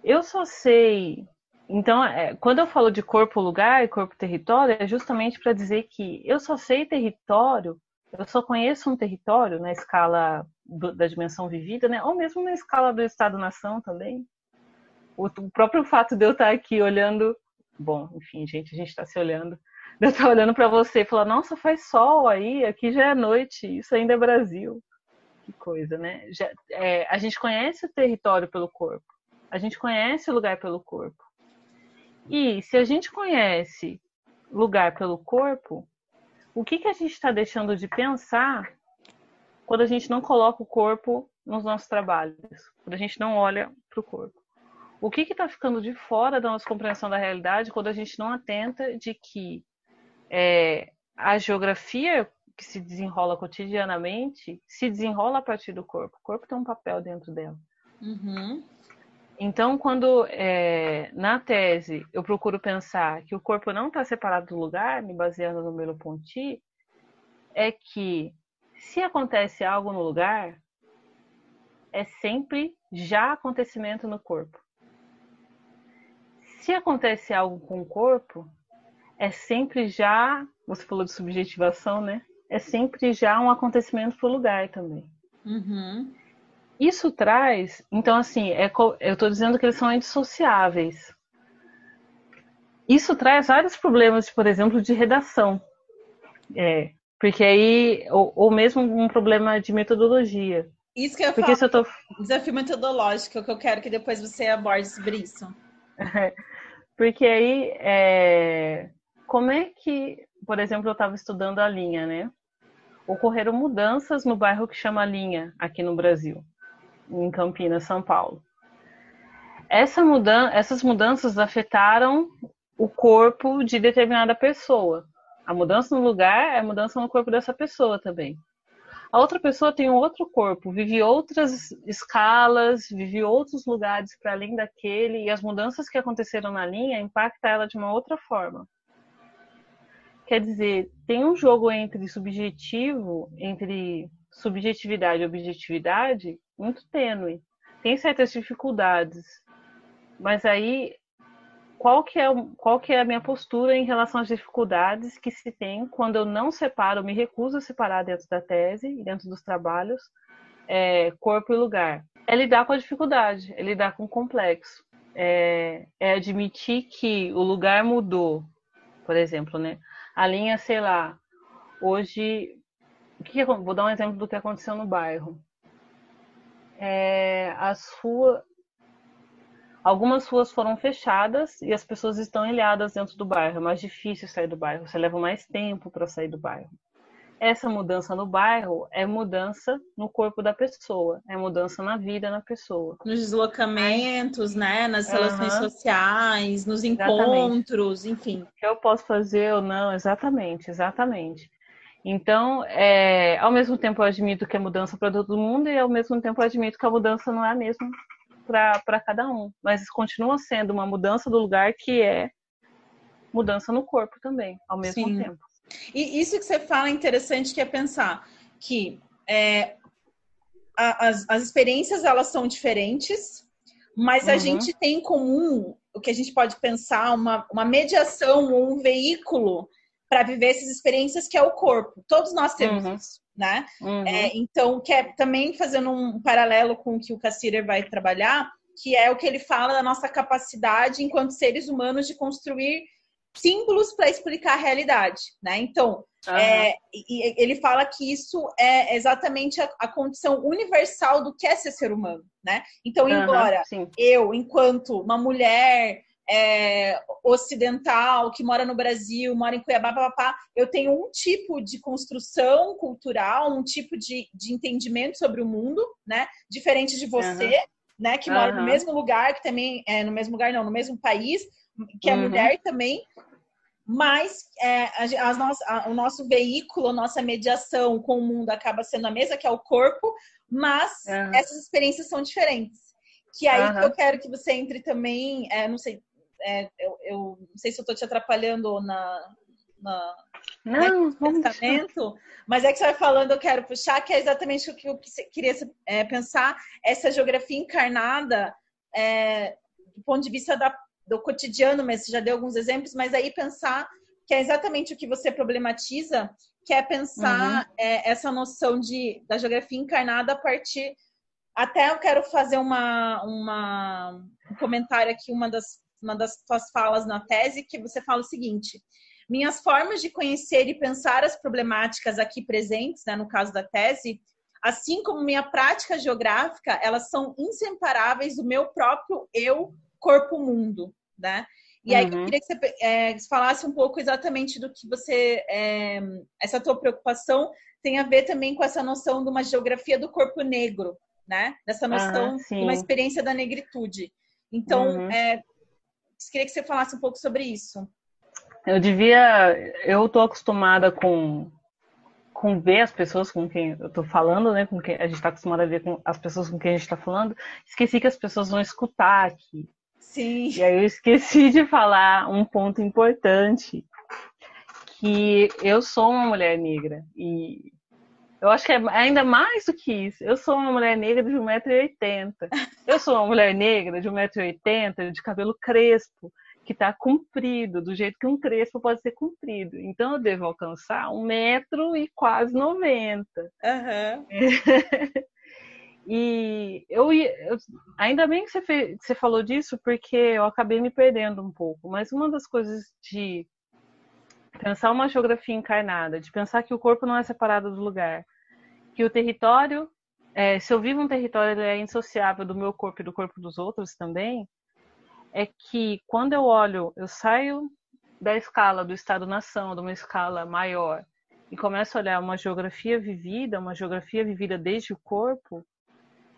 eu só sei. Então, é, quando eu falo de corpo-lugar e corpo-território, é justamente para dizer que eu só sei território, eu só conheço um território na escala do, da dimensão vivida, né? Ou mesmo na escala do Estado-nação também. O, próprio fato de eu estar aqui olhando, bom, enfim, gente, a gente está se olhando, eu estar olhando para você e falar, nossa, faz sol aí, aqui já é noite, isso ainda é Brasil. Que coisa, né? Já, é, a gente conhece o território pelo corpo, a gente conhece o lugar pelo corpo. E se a gente conhece lugar pelo corpo, o que, que a gente está deixando de pensar quando a gente não coloca o corpo nos nossos trabalhos, quando a gente não olha para o corpo? O que está ficando de fora da nossa compreensão da realidade quando a gente não atenta de que é, a geografia que se desenrola cotidianamente se desenrola a partir do corpo. O corpo tem um papel dentro dela. Uhum. Então, quando é, na tese eu procuro pensar que o corpo não está separado do lugar, me baseando no Merleau-Ponty, é que se acontece algo no lugar, é sempre já acontecimento no corpo. Se acontece algo com o corpo, é sempre já, você falou de subjetivação, né? É sempre já um acontecimento para o lugar também. Uhum. Isso traz, então assim, é, eu estou dizendo que eles são indissociáveis. Isso traz vários problemas, por exemplo, de redação. É, porque aí, ou, ou, mesmo um problema de metodologia. Isso que eu porque falo, eu tô... desafio metodológico, que eu quero que depois você aborde sobre isso. [LAUGHS] porque aí, é... como é que, por exemplo, eu estava estudando a linha, né? Ocorreram mudanças no bairro que chama Linha, aqui no Brasil em Campinas, São Paulo. Essa mudan essas mudanças afetaram o corpo de determinada pessoa. A mudança no lugar é a mudança no corpo dessa pessoa também. A outra pessoa tem um outro corpo, vive outras escalas, vive outros lugares para além daquele, e as mudanças que aconteceram na linha impactam ela de uma outra forma. Quer dizer, tem um jogo entre subjetivo, entre subjetividade e objetividade, muito tênue. Tem certas dificuldades. Mas aí, qual que, é, qual que é a minha postura em relação às dificuldades que se tem quando eu não separo, me recuso a separar dentro da tese e dentro dos trabalhos é, corpo e lugar? É lidar com a dificuldade, é lidar com o complexo. É, é admitir que o lugar mudou, por exemplo, né? A linha, sei lá, hoje que, vou dar um exemplo do que aconteceu no bairro. É, as ruas, algumas ruas foram fechadas e as pessoas estão ilhadas dentro do bairro. É mais difícil sair do bairro. Você leva mais tempo para sair do bairro. Essa mudança no bairro é mudança no corpo da pessoa, é mudança na vida na pessoa. Nos deslocamentos, né? Nas relações uhum. sociais, nos encontros, exatamente. enfim. O que eu posso fazer ou não, exatamente, exatamente. Então, é, ao mesmo tempo eu admito que é mudança para todo mundo e ao mesmo tempo eu admito que a mudança não é a mesma para cada um. Mas continua sendo uma mudança do lugar que é mudança no corpo também, ao mesmo Sim. tempo. E isso que você fala é interessante, que é pensar que é, as, as experiências elas são diferentes, mas uhum. a gente tem em comum o que a gente pode pensar, uma, uma mediação ou um veículo para viver essas experiências que é o corpo. Todos nós temos uhum. isso, né? Uhum. É, então, que é também fazendo um paralelo com o que o Cassirer vai trabalhar, que é o que ele fala da nossa capacidade enquanto seres humanos de construir símbolos para explicar a realidade, né? Então, uhum. é, ele fala que isso é exatamente a, a, condição universal do que é ser ser humano, né? Então, embora eu, enquanto uma mulher é, ocidental, que mora no Brasil, mora em Cuiabá, eu tenho um tipo de construção cultural, um tipo de, de entendimento sobre o mundo, né? Diferente de você, uhum. né? Que mora uhum. no mesmo lugar, que também é no mesmo lugar, não, no mesmo país, que é uhum. mulher também. Mas é, a, o nosso veículo, a nossa mediação com o mundo acaba sendo a mesma, que é o corpo, mas essas experiências são diferentes. Que aí que eu quero que você entre também, é, não sei, é, eu, eu, não sei se eu estou te atrapalhando na, na não, né, pensamento, mas é que você vai falando, eu quero puxar, que é exatamente o que eu queria é, pensar, essa geografia encarnada é, do ponto de vista da, do cotidiano, mas você já deu alguns exemplos, mas aí pensar que é exatamente o que você problematiza, que é pensar uhum. é, essa noção de, da geografia encarnada a partir. Até eu quero fazer uma, uma, um comentário aqui, uma das, uma das suas falas na tese, que você fala o seguinte: minhas formas de conhecer e pensar as problemáticas aqui presentes, né, no caso da tese, assim como minha prática geográfica, elas são inseparáveis do meu próprio eu, corpo-mundo, né? E aí eu uhum. queria que você é, falasse um pouco exatamente do que você, é, essa tua preocupação tem a ver também com essa noção de uma geografia do corpo negro, né? Dessa noção de uma experiência da negritude. Então, uhum. é, queria que você falasse um pouco sobre isso. Eu devia. Eu tô acostumada com, com ver as pessoas com quem eu tô falando, né? Com quem a gente está acostumada a ver com as pessoas com quem a gente está falando. Esqueci que as pessoas vão escutar aqui. Sim. E aí eu esqueci de falar um ponto importante, que eu sou uma mulher negra. E eu acho que é ainda mais do que isso. Eu sou uma mulher negra de 1,80m. Eu sou uma mulher negra de 1,80m, de cabelo crespo que está comprido, do jeito que um crespo pode ser comprido. Então eu devo alcançar um metro e quase 90. Uhum. [LAUGHS] e eu, eu, ainda bem que você, fez, que você falou disso, porque eu acabei me perdendo um pouco. Mas uma das coisas de pensar uma geografia encarnada, de pensar que o corpo não é separado do lugar, que o território, é, se eu vivo um território, ele é insociável do meu corpo e do corpo dos outros também é que quando eu olho, eu saio da escala do Estado-nação, de uma escala maior, e começo a olhar uma geografia vivida, uma geografia vivida desde o corpo,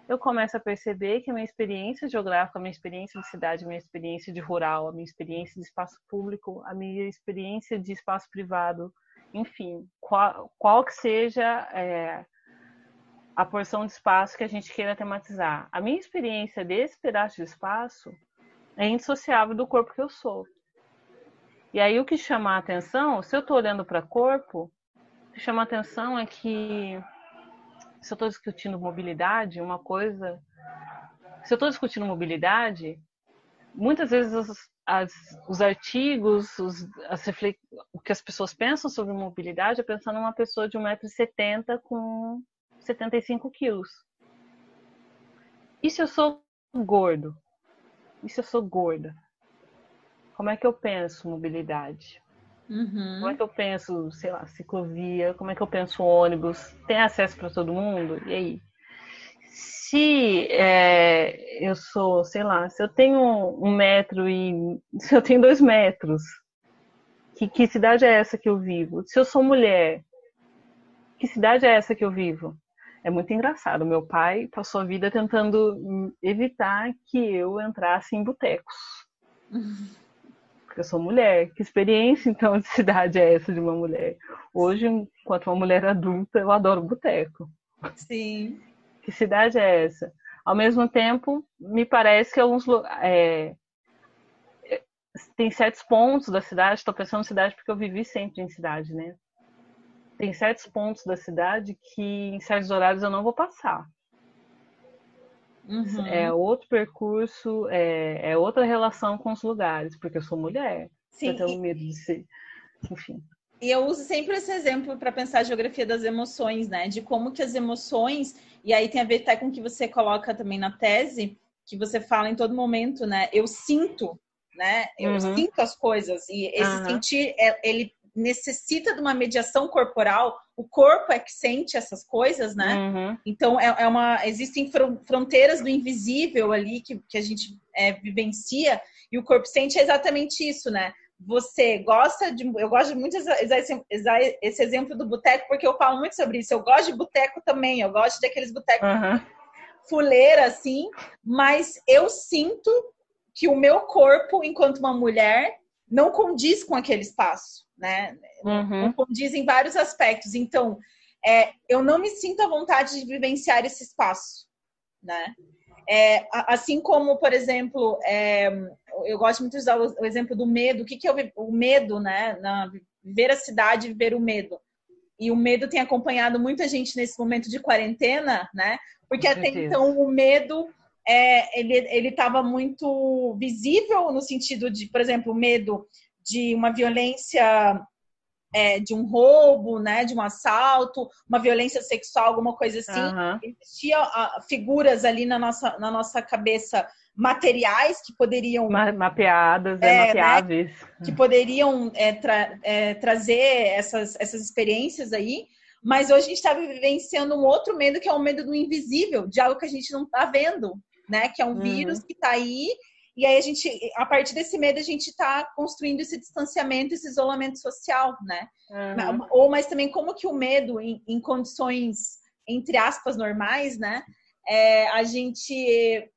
eu começo a perceber que a minha experiência geográfica, a minha experiência de cidade, a minha experiência de rural, a minha experiência de espaço público, a minha experiência de espaço privado, enfim, qual, qual que seja é, a porção de espaço que a gente queira tematizar. A minha experiência desse pedaço de espaço é indissociável do corpo que eu sou. E aí o que chama a atenção, se eu estou olhando para corpo, o que chama a atenção é que se eu estou discutindo mobilidade, uma coisa. Se eu estou discutindo mobilidade, muitas vezes os, as, os artigos, os, as, o que as pessoas pensam sobre mobilidade é pensando numa pessoa de 1,70m com 75 quilos. E se eu sou gordo? E se eu sou gorda? Como é que eu penso mobilidade? Uhum. Como é que eu penso, sei lá, ciclovia? Como é que eu penso ônibus? Tem acesso para todo mundo? E aí? Se é, eu sou, sei lá, se eu tenho um metro e. [LAUGHS] Se eu tenho dois metros, que, que cidade é essa que eu vivo? Se eu sou mulher, que cidade é essa que eu vivo? é muito engraçado. Meu pai passou a vida tentando evitar que eu entrasse em botecos. Porque [LAUGHS] eu sou mulher. Que experiência, então, de cidade é essa de uma mulher? Hoje, enquanto uma mulher adulta, eu adoro boteco. Sim. Que cidade é essa? Ao mesmo tempo, me parece que alguns é, tem certos pontos da cidade, estou pensando em cidade porque eu vivi sempre em cidade, né? tem certos pontos da cidade que em certos horários eu não vou passar. Uhum. É outro percurso, é, é, outra relação com os lugares, porque eu sou mulher. Sim. Eu tenho medo de ser. Enfim. E eu uso sempre esse exemplo para pensar a geografia das emoções, né? De como que as emoções, e aí tem a ver até com o que você coloca também na tese, que você fala em todo momento, né? Eu sinto, né? Eu uhum. sinto as coisas. E esse uhum. sentir, é, ele necessita de uma mediação corporal, o corpo é que sente essas coisas, né? Uhum. Então, é, é, uma, existem fronteiras do invisível ali que, que a gente é, vivencia e o corpo sente exatamente isso, né? Você gosta de. Eu gosto muito de usar esse, esse exemplo do boteco, porque eu falo muito sobre isso. Eu gosto de boteco também, eu gosto daqueles botecos uhum. fuleira, assim, mas eu sinto que o meu corpo, enquanto uma mulher, não condiz com aquele espaço né? Uhum. Condiz em vários aspectos. Então, é, eu não me sinto à vontade de vivenciar esse espaço, né? É, assim como, por exemplo, é, eu gosto muito de usar o, o, exemplo do medo. O que, que é o, o medo, né? Na, viver a cidade, viver o medo. E o medo tem acompanhado muita gente nesse momento de quarentena, né? Porque até então o medo é, ele estava muito visível no sentido de, por exemplo, medo de uma violência é, de um roubo, né, de um assalto, uma violência sexual, alguma coisa assim. Uhum. Existia uh, figuras ali na nossa, na nossa cabeça materiais que poderiam Ma mapeadas, é, é mapeáveis, né, que poderiam é, tra é, trazer essas, essas experiências aí. Mas hoje a gente está vivenciando um outro medo que é o medo do invisível, de algo que a gente não está vendo, né? Que é um uhum. vírus que está aí e aí a gente, a partir desse medo, a gente está construindo esse distanciamento, esse isolamento social, né? Uhum. Ou mas também como que o medo, em, em condições entre aspas normais, né? É, a gente,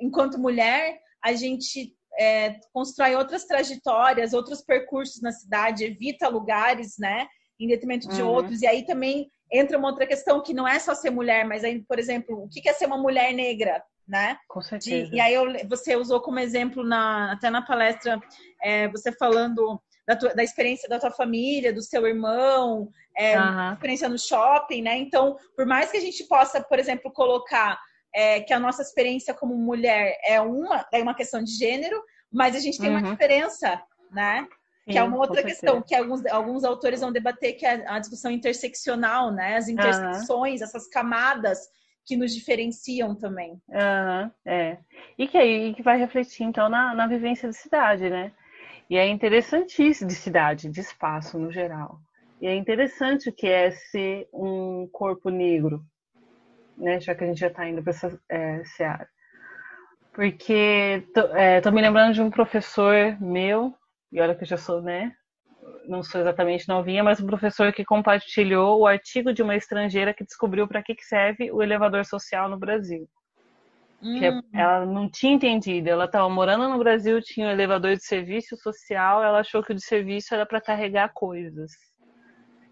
enquanto mulher, a gente é, constrói outras trajetórias, outros percursos na cidade, evita lugares, né? Em detrimento de uhum. outros. E aí também entra uma outra questão que não é só ser mulher, mas aí, por exemplo, o que é ser uma mulher negra? Né? Com certeza. De, e aí eu, você usou como exemplo na, até na palestra é, você falando da, tua, da, experiência da tua família, do seu irmão, é, uhum. experiência no shopping, né? Então, por mais que a gente possa, por exemplo, colocar é, que a nossa experiência como mulher é uma, é uma questão de gênero, mas a gente tem uhum. uma diferença, né? Sim, que é uma outra questão que alguns, alguns autores vão debater, que é a discussão interseccional, né? As intersecções, uhum. essas camadas que nos diferenciam também. Uhum, é. E que aí que vai refletir, então, na, na vivência de cidade, né? E é interessantíssimo de cidade, de espaço no geral. E é interessante o que é ser um corpo negro, né? Já que a gente já está indo para essa é, seara. Porque tô, é, me lembrando de um professor meu, e olha que eu já sou, né? Não sou exatamente novinha, mas um professor que compartilhou o artigo de uma estrangeira que descobriu para que, que serve o elevador social no Brasil. Hum. ela não tinha entendido, ela estava morando no Brasil, tinha um elevador de serviço social, ela achou que o de serviço era para carregar coisas.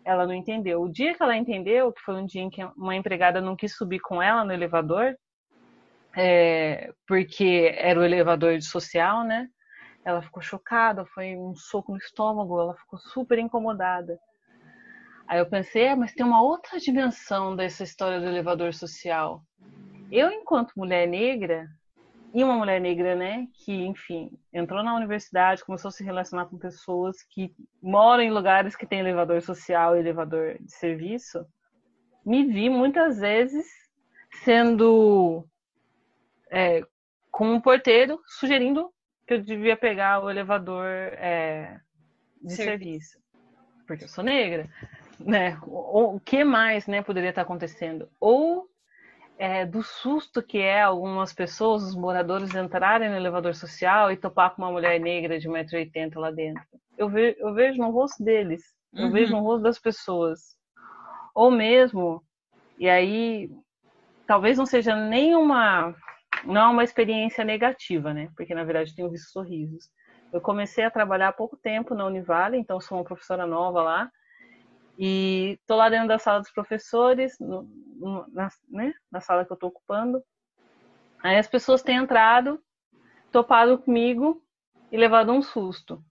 Ela não entendeu. O dia que ela entendeu, que foi um dia em que uma empregada não quis subir com ela no elevador, é, porque era o elevador de social, né? Ela ficou chocada, foi um soco no estômago, ela ficou super incomodada. Aí eu pensei, é, mas tem uma outra dimensão dessa história do elevador social. Eu, enquanto mulher negra, e uma mulher negra, né, que, enfim, entrou na universidade, começou a se relacionar com pessoas que moram em lugares que tem elevador social e elevador de serviço, me vi muitas vezes sendo é, com um porteiro sugerindo que eu devia pegar o elevador é, de serviço. serviço. Porque eu sou negra, né? O, o que mais, né, poderia estar acontecendo? Ou é, do susto que é algumas pessoas, os moradores, entrarem no elevador social e topar com uma mulher negra de 1,80m lá dentro. Eu, ve eu vejo no rosto deles, eu uhum. vejo no rosto das pessoas. Ou mesmo, e aí talvez não seja nenhuma não é uma experiência negativa, né? Porque na verdade tenho visto sorrisos. Eu comecei a trabalhar há pouco tempo na Univale, então sou uma professora nova lá. E tô lá dentro da sala dos professores, no, no, na, né, na sala que eu tô ocupando. Aí as pessoas têm entrado, topado comigo e levado um susto.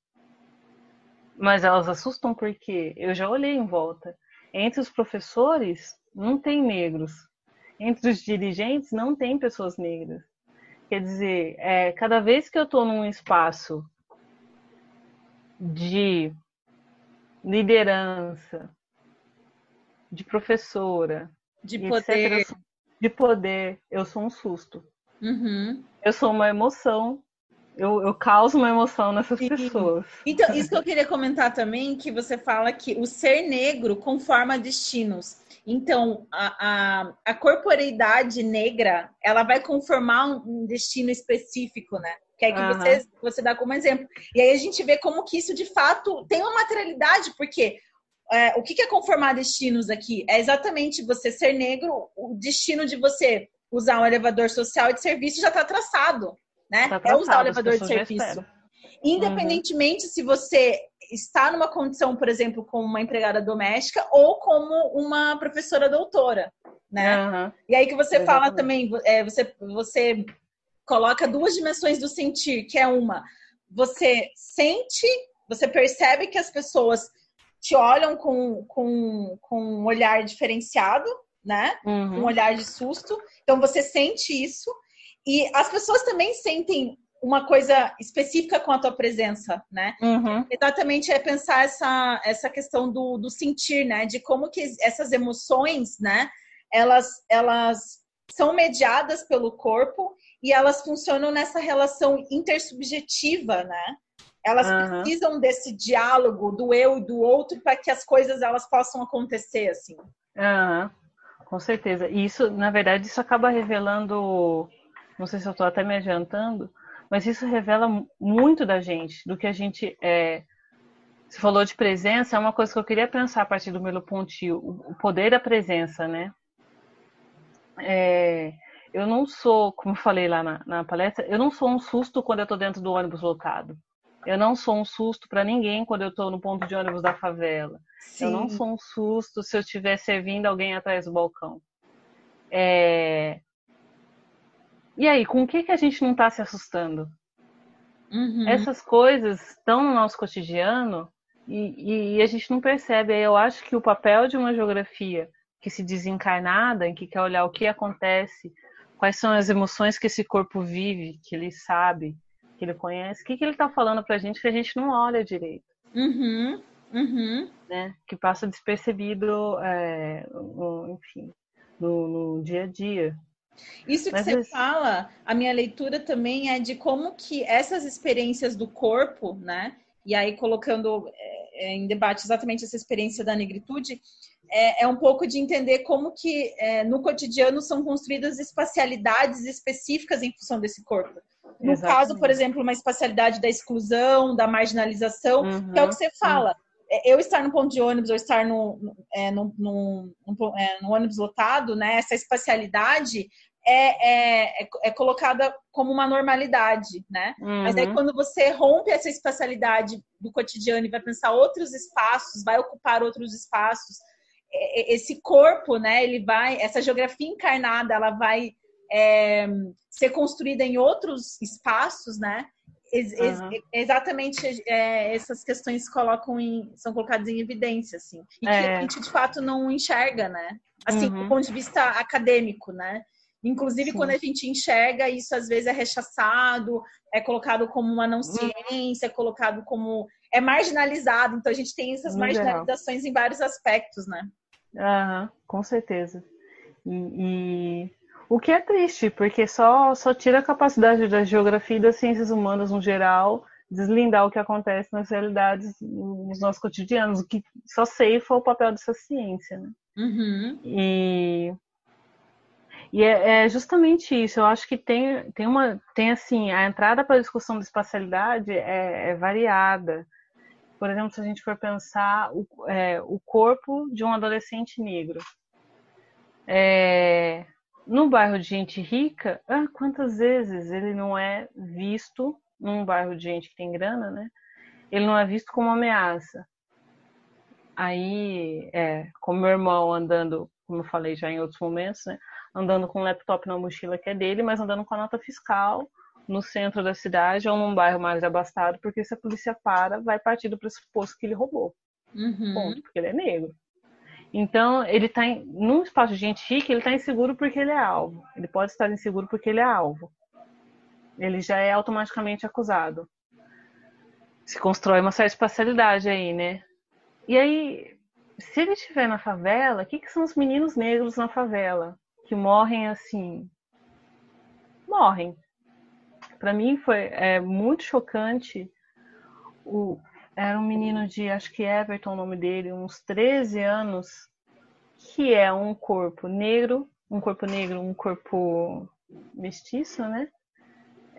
Mas elas assustam porque eu já olhei em volta. Entre os professores, não tem negros entre os dirigentes não tem pessoas negras. Quer dizer, é, cada vez que eu estou num espaço de liderança, de professora, de poder, etc, de poder, eu sou um susto. Uhum. Eu sou uma emoção. Eu, eu causo uma emoção nessas Sim. pessoas. Então, isso que eu queria comentar também, que você fala que o ser negro conforma destinos. Então, a, a, a corporeidade negra, ela vai conformar um destino específico, né? Que é que uhum. você, você dá como exemplo. E aí a gente vê como que isso, de fato, tem uma materialidade, porque é, o que é conformar destinos aqui? É exatamente você ser negro, o destino de você usar um elevador social e de serviço já está traçado, né? Tá é usar o elevador de serviço. Independentemente uhum. se você está numa condição, por exemplo, como uma empregada doméstica ou como uma professora doutora, né? Uhum. E aí que você Exatamente. fala também, é, você, você coloca duas dimensões do sentir, que é uma, você sente, você percebe que as pessoas te olham com, com, com um olhar diferenciado, né? Uhum. Um olhar de susto. Então você sente isso. E as pessoas também sentem uma coisa específica com a tua presença, né? Uhum. Exatamente é pensar essa, essa questão do, do sentir, né? De como que essas emoções, né? Elas, elas são mediadas pelo corpo e elas funcionam nessa relação intersubjetiva, né? Elas uhum. precisam desse diálogo do eu e do outro para que as coisas elas possam acontecer, assim. Uhum. Com certeza. E isso, na verdade, isso acaba revelando, não sei se eu estou até me adiantando, mas isso revela muito da gente, do que a gente é. Você falou de presença, é uma coisa que eu queria pensar a partir do Melo Ponti, o poder da presença, né? É, eu não sou, como eu falei lá na, na, palestra, eu não sou um susto quando eu estou dentro do ônibus lotado. Eu não sou um susto para ninguém quando eu estou no ponto de ônibus da favela. Sim. Eu não sou um susto se eu estiver servindo alguém atrás do balcão. É... E aí, com o que, que a gente não está se assustando? Uhum. Essas coisas estão no nosso cotidiano e, e, a gente não percebe. Eu acho que o papel de uma geografia que se desencarnada, em que quer olhar o que acontece, quais são as emoções que esse corpo vive, que ele sabe, que ele conhece, o que, que ele está falando para a gente que a gente não olha direito. Uhum. Uhum. Né? Que passa despercebido, é, no, enfim, no, no dia a dia. Isso que Mas você fala, a minha leitura também é de como que essas experiências do corpo, né? E aí colocando é, é, em debate exatamente essa experiência da negritude, é, é um pouco de entender como que é, no cotidiano são construídas espacialidades específicas em função desse corpo. No exatamente. caso, por exemplo, uma espacialidade da exclusão, da marginalização, uhum, que é o que você fala. Uhum. Eu estar no ponto de ônibus ou estar no, é, no, no, no, é, no ônibus lotado, né? Essa espacialidade é, é, é, é, colocada como uma normalidade, né? Uhum. Mas aí quando você rompe essa espacialidade do cotidiano e vai pensar outros espaços, vai ocupar outros espaços, é, é, esse corpo, né? Ele vai, essa geografia encarnada, ela vai é, ser construída em outros espaços, né? Ex uhum. exatamente é, essas questões colocam em, são colocadas em evidência, assim, e que a gente de fato não enxerga, né? Assim, uhum. do ponto de vista acadêmico, né? Inclusive, Sim. quando a gente enxerga, isso às vezes é rechaçado, é colocado como uma não ciência, é colocado como. é marginalizado. Então, a gente tem essas no marginalizações geral. em vários aspectos, né? Aham, com certeza. E, e, o que é triste, porque só, só tira a capacidade da geografia e das ciências humanas no geral deslindar o que acontece nas realidades, nos nossos cotidianos, o que só ceifa o papel dessa ciência, né? Uhum. E e é, é, justamente isso. Eu acho que tem, tem uma. Tem assim, a entrada para a discussão de espacialidade é, é, variada. Por exemplo, se a gente for pensar o, é, o corpo de um adolescente negro. É, no bairro de gente rica, ah, quantas vezes ele não é visto, num bairro de gente que tem grana, né? Ele não é visto como ameaça. Aí, é, como meu irmão andando, como eu falei já em outros momentos, né? andando com um laptop na mochila que é dele, mas andando com a nota fiscal no centro da cidade ou num bairro mais abastado, porque se a polícia para, vai partir do pressuposto que ele roubou. Uhum. Ponto, porque ele é negro. Então, ele está num espaço de gente rica, ele está inseguro porque ele é alvo. Ele pode estar inseguro porque ele é alvo. Ele já é automaticamente acusado. Se constrói uma certa espacialidade aí, né? E aí, se ele estiver na favela, o que, que são os meninos negros na favela? que morrem assim. Morrem. Para mim foi é, muito chocante. O, era um menino de, acho que Everton, o nome dele, uns 13 anos, que é um corpo negro, um corpo negro, um corpo mestiço, né?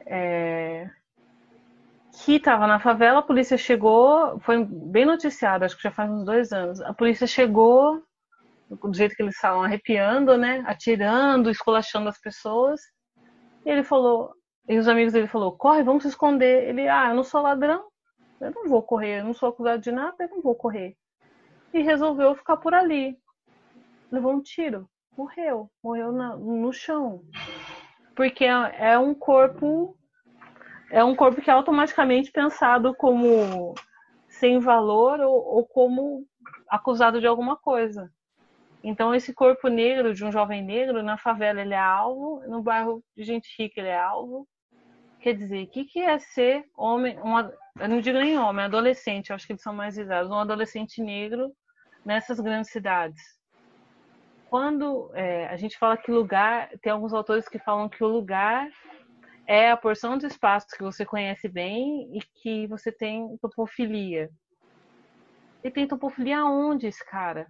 É, que estava na favela, a polícia chegou, foi bem noticiado, acho que já faz uns dois anos. A polícia chegou, do jeito que eles estavam arrepiando, né? Atirando, esculachando as pessoas. E ele falou, e os amigos dele falou, corre, vamos se esconder. Ele, ah, eu não sou ladrão, eu não vou correr, eu não sou acusado de nada, eu não vou correr. E resolveu ficar por ali. Levou um tiro, morreu, morreu na, no chão. Porque é, é um corpo, é um corpo que é automaticamente pensado como sem valor ou, ou como acusado de alguma coisa. Então, esse corpo negro de um jovem negro, na favela ele é alvo, no bairro de gente rica ele é alvo. quer dizer, o que, que é ser homem, um, eu não digo nem homem, adolescente, acho que eles são mais visados, um adolescente negro nessas grandes cidades. Quando é, a gente fala que lugar, tem alguns autores que falam que o lugar é a porção de espaço que você conhece bem e que você tem topofilia. E tem topofilia aonde, esse cara?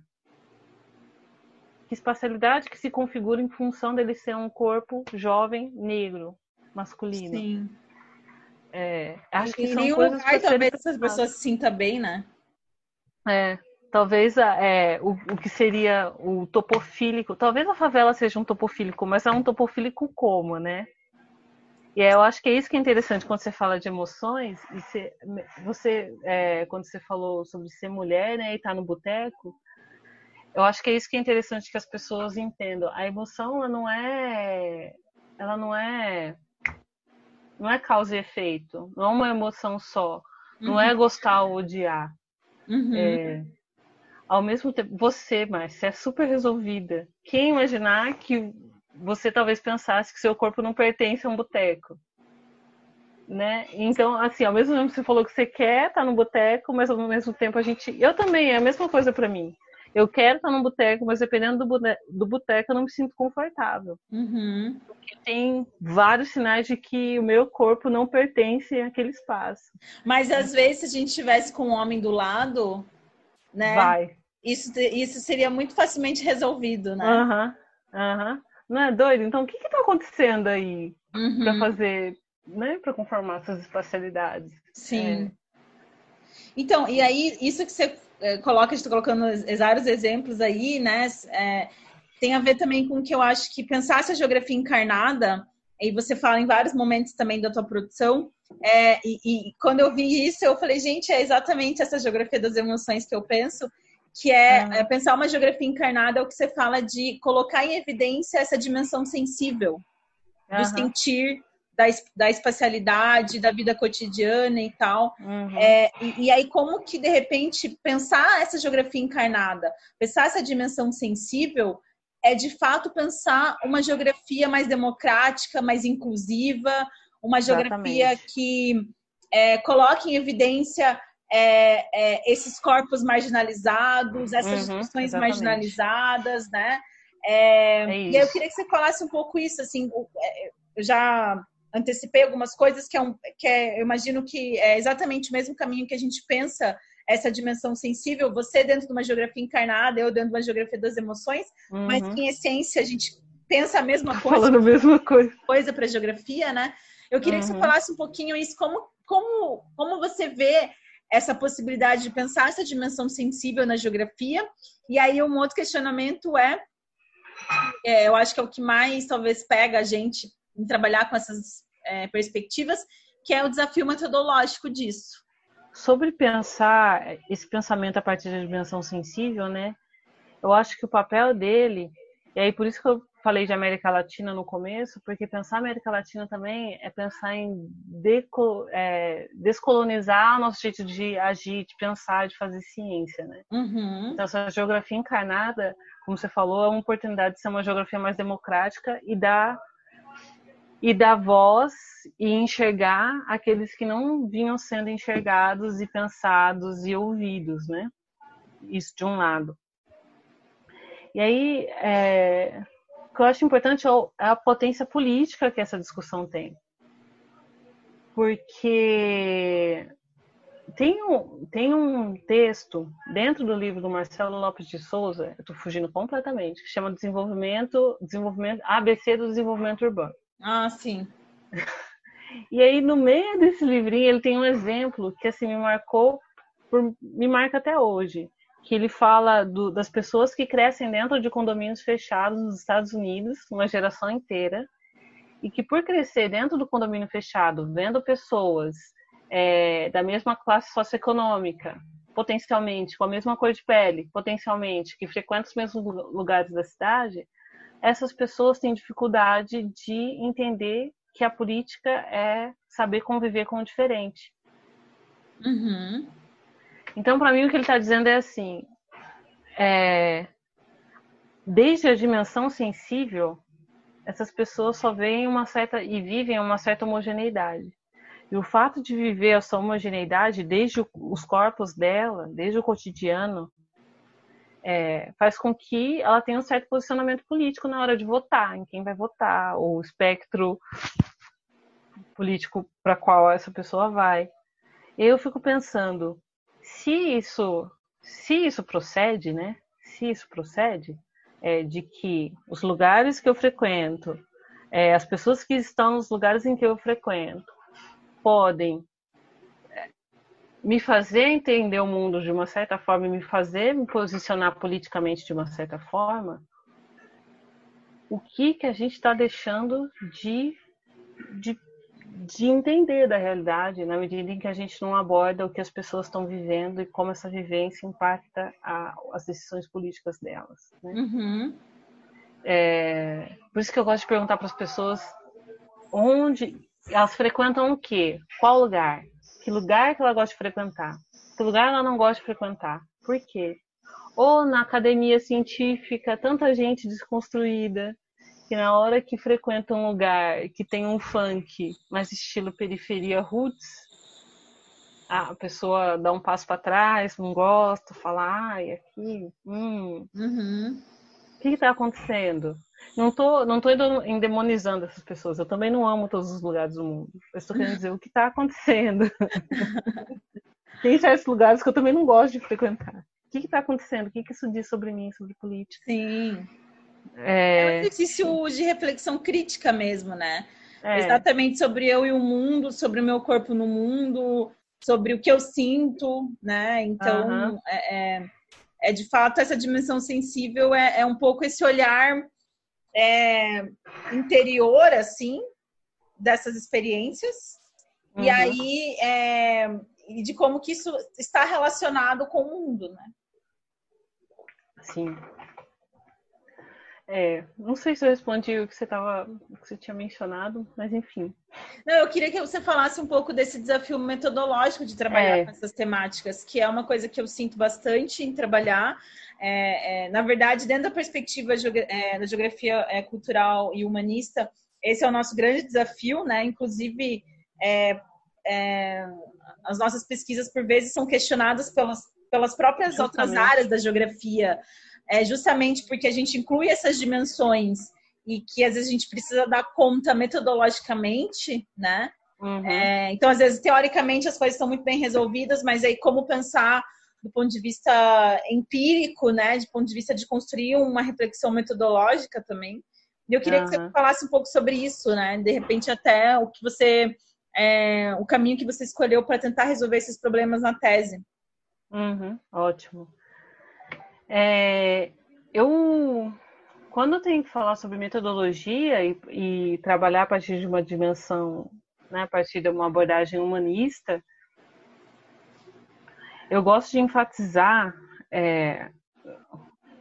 Que espacialidade que se configura em função dele ser um corpo jovem, negro, masculino. Sim. É, acho que são coisas lugar, talvez essas pessoas se sintam bem, né? É, talvez é, o, o que seria o topofílico, talvez a favela seja um topofílico, mas é um topofílico como, né? E eu acho que é isso que é interessante quando você fala de emoções, e você, você é, quando você falou sobre ser mulher né, e estar tá no boteco, eu acho que é isso que é interessante que as pessoas entendam. A emoção ela não é, ela não é não é causa e efeito, não é uma emoção só, não uhum. é gostar ou odiar. Uhum. É, ao mesmo tempo, você, você é super resolvida. Quem imaginar que você talvez pensasse que seu corpo não pertence a um boteco? Né? Então, assim, ao mesmo tempo que você falou que você quer estar no boteco, mas ao mesmo tempo a gente. Eu também, é a mesma coisa para mim eu quero estar num boteco, mas dependendo do boteco eu não me sinto confortável. Uhum. Porque tem vários sinais de que o meu corpo não pertence àquele espaço. Mas às vezes, se a gente tivesse com um homem do lado, né? Vai. Isso, isso seria muito facilmente resolvido, né? Aham, uhum. aham. Uhum. Não é doido? Então, o que está acontecendo aí uhum. para fazer, né? Para conformar essas espacialidades? Sim. É. Então, e aí, isso que você coloca, estou colocando vários exemplos aí, né? É, tem a ver também com que eu acho que pensar essa geografia encarnada, e você fala em vários momentos também da tua produção, é, e, e, quando eu vi isso, eu falei, gente, é exatamente essa geografia das emoções que eu penso, que é, é pensar uma geografia encarnada, é o que você fala de colocar em evidência essa dimensão sensível, do uhum. sentir, da, da espacialidade, da vida cotidiana e tal. Uhum. É, e, e, aí, como que, de repente, pensar essa geografia encarnada, pensar essa dimensão sensível, é de fato pensar uma geografia mais democrática, mais inclusiva, uma geografia Exatamente. que é, coloque em evidência é, é, esses corpos marginalizados, essas uhum, discussões marginalizadas, né? É, é e eu queria que você falasse um pouco isso, assim, é, eu já antecipei algumas coisas que é, um, que é, eu imagino que é exatamente o mesmo caminho que a gente pensa essa dimensão sensível, você dentro de uma geografia encarnada, eu dentro de uma geografia das emoções, uhum. mas que em essência a gente pensa a mesma tá coisa. Falando a mesma coisa. Coisa para geografia, né? Eu queria uhum. que você uhum. falasse um pouquinho isso, como, como, como você vê essa possibilidade de pensar essa dimensão sensível na geografia. E aí um outro questionamento é, é eu acho que é o que mais talvez pega a gente em trabalhar com essas é, perspectivas, que é o desafio metodológico disso. Sobre pensar esse pensamento a partir da dimensão sensível, né? Eu acho que o papel dele, e aí por isso que eu falei de América Latina no começo, porque pensar América Latina também é pensar em deco, é, descolonizar o nosso jeito de agir, de pensar, de fazer ciência, né? Uhum. Então, essa geografia encarnada, como você falou, é uma oportunidade de ser uma geografia mais democrática e dar e dar voz e enxergar aqueles que não vinham sendo enxergados e pensados e ouvidos, né? Isso de um lado. E aí, é, o que eu acho importante é, é a potência política que essa discussão tem. Porque tem um, tem um texto dentro do livro do Marcelo Lopes de Souza, eu estou fugindo completamente, que chama Desenvolvimento, Desenvolvimento ABC do Desenvolvimento Urbano. Ah, sim. E aí, no meio desse livrinho, ele tem um exemplo que assim me marcou, por, me marca até hoje. Que ele fala do, das pessoas que crescem dentro de condomínios fechados nos Estados Unidos, uma geração inteira, e que por crescer dentro do condomínio fechado, vendo pessoas é, da mesma classe socioeconômica, potencialmente com a mesma cor de pele, potencialmente que frequentam os mesmos lugares da cidade, essas pessoas têm dificuldade de entender que a política é saber conviver com o diferente. Uhum. Então, para mim, o que ele está dizendo é assim: é, desde a dimensão sensível, essas pessoas só veem uma certa e vivem uma certa homogeneidade. E o fato de viver essa homogeneidade desde os corpos dela, desde o cotidiano, é, faz com que ela tenha um certo posicionamento político na hora de votar, em quem vai votar, ou o espectro político para qual essa pessoa vai. Eu fico pensando, se isso, se isso procede, né? Se isso procede, é, de que os lugares que eu frequento, é, as pessoas que estão nos lugares em que eu frequento, podem me fazer entender o mundo de uma certa forma e me fazer me posicionar politicamente de uma certa forma, o que que a gente está deixando de, de de entender da realidade na medida em que a gente não aborda o que as pessoas estão vivendo e como essa vivência impacta a, as decisões políticas delas. Né? Uhum. É, por isso que eu gosto de perguntar para as pessoas onde elas frequentam o quê? Qual lugar? Que lugar que ela gosta de frequentar? Que lugar ela não gosta de frequentar? Por quê? Ou na academia científica, tanta gente desconstruída, que na hora que frequenta um lugar que tem um funk, mais estilo periferia roots, a pessoa dá um passo para trás, não gosta, fala, ai, aqui, hum. Uhum. O que está acontecendo? Não tô, não tô endemonizando essas pessoas. Eu também não amo todos os lugares do mundo. Eu estou querendo dizer o que está acontecendo. [LAUGHS] Tem certos lugares que eu também não gosto de frequentar. O que está acontecendo? O que, que isso diz sobre mim, sobre política? Sim. É... é um exercício de reflexão crítica mesmo, né? É. Exatamente sobre eu e o mundo, sobre o meu corpo no mundo, sobre o que eu sinto, né? Então, uhum. é, é, é, de fato essa dimensão sensível é, é um pouco esse olhar é, interior, assim, dessas experiências. Uhum. E aí, é, de como que isso está relacionado com o mundo, né? Sim. É, não sei se eu respondi o que você tava, o que você tinha mencionado, mas enfim. Não, eu queria que você falasse um pouco desse desafio metodológico de trabalhar é. com essas temáticas, que é uma coisa que eu sinto bastante em trabalhar. É, é, na verdade, dentro da perspectiva é, da geografia é, cultural e humanista, esse é o nosso grande desafio, né? Inclusive, é, as nossas pesquisas, por vezes, são questionadas pelas, pelas próprias Justamente. outras áreas da geografia é justamente porque a gente inclui essas dimensões e que às vezes a gente precisa dar conta metodologicamente, né? Uhum. É, então, às vezes, teoricamente, as coisas estão muito bem resolvidas, mas aí como pensar do ponto de vista empírico, né? De ponto de vista de construir uma reflexão metodológica também. E eu queria uhum. que você falasse um pouco sobre isso, né? De repente, até o que você. É, o caminho que você escolheu para tentar resolver esses problemas na tese. Uhum, ótimo. É, eu, quando tenho que falar sobre metodologia e, e, trabalhar a partir de uma dimensão, né, a partir de uma abordagem humanista, eu gosto de enfatizar é,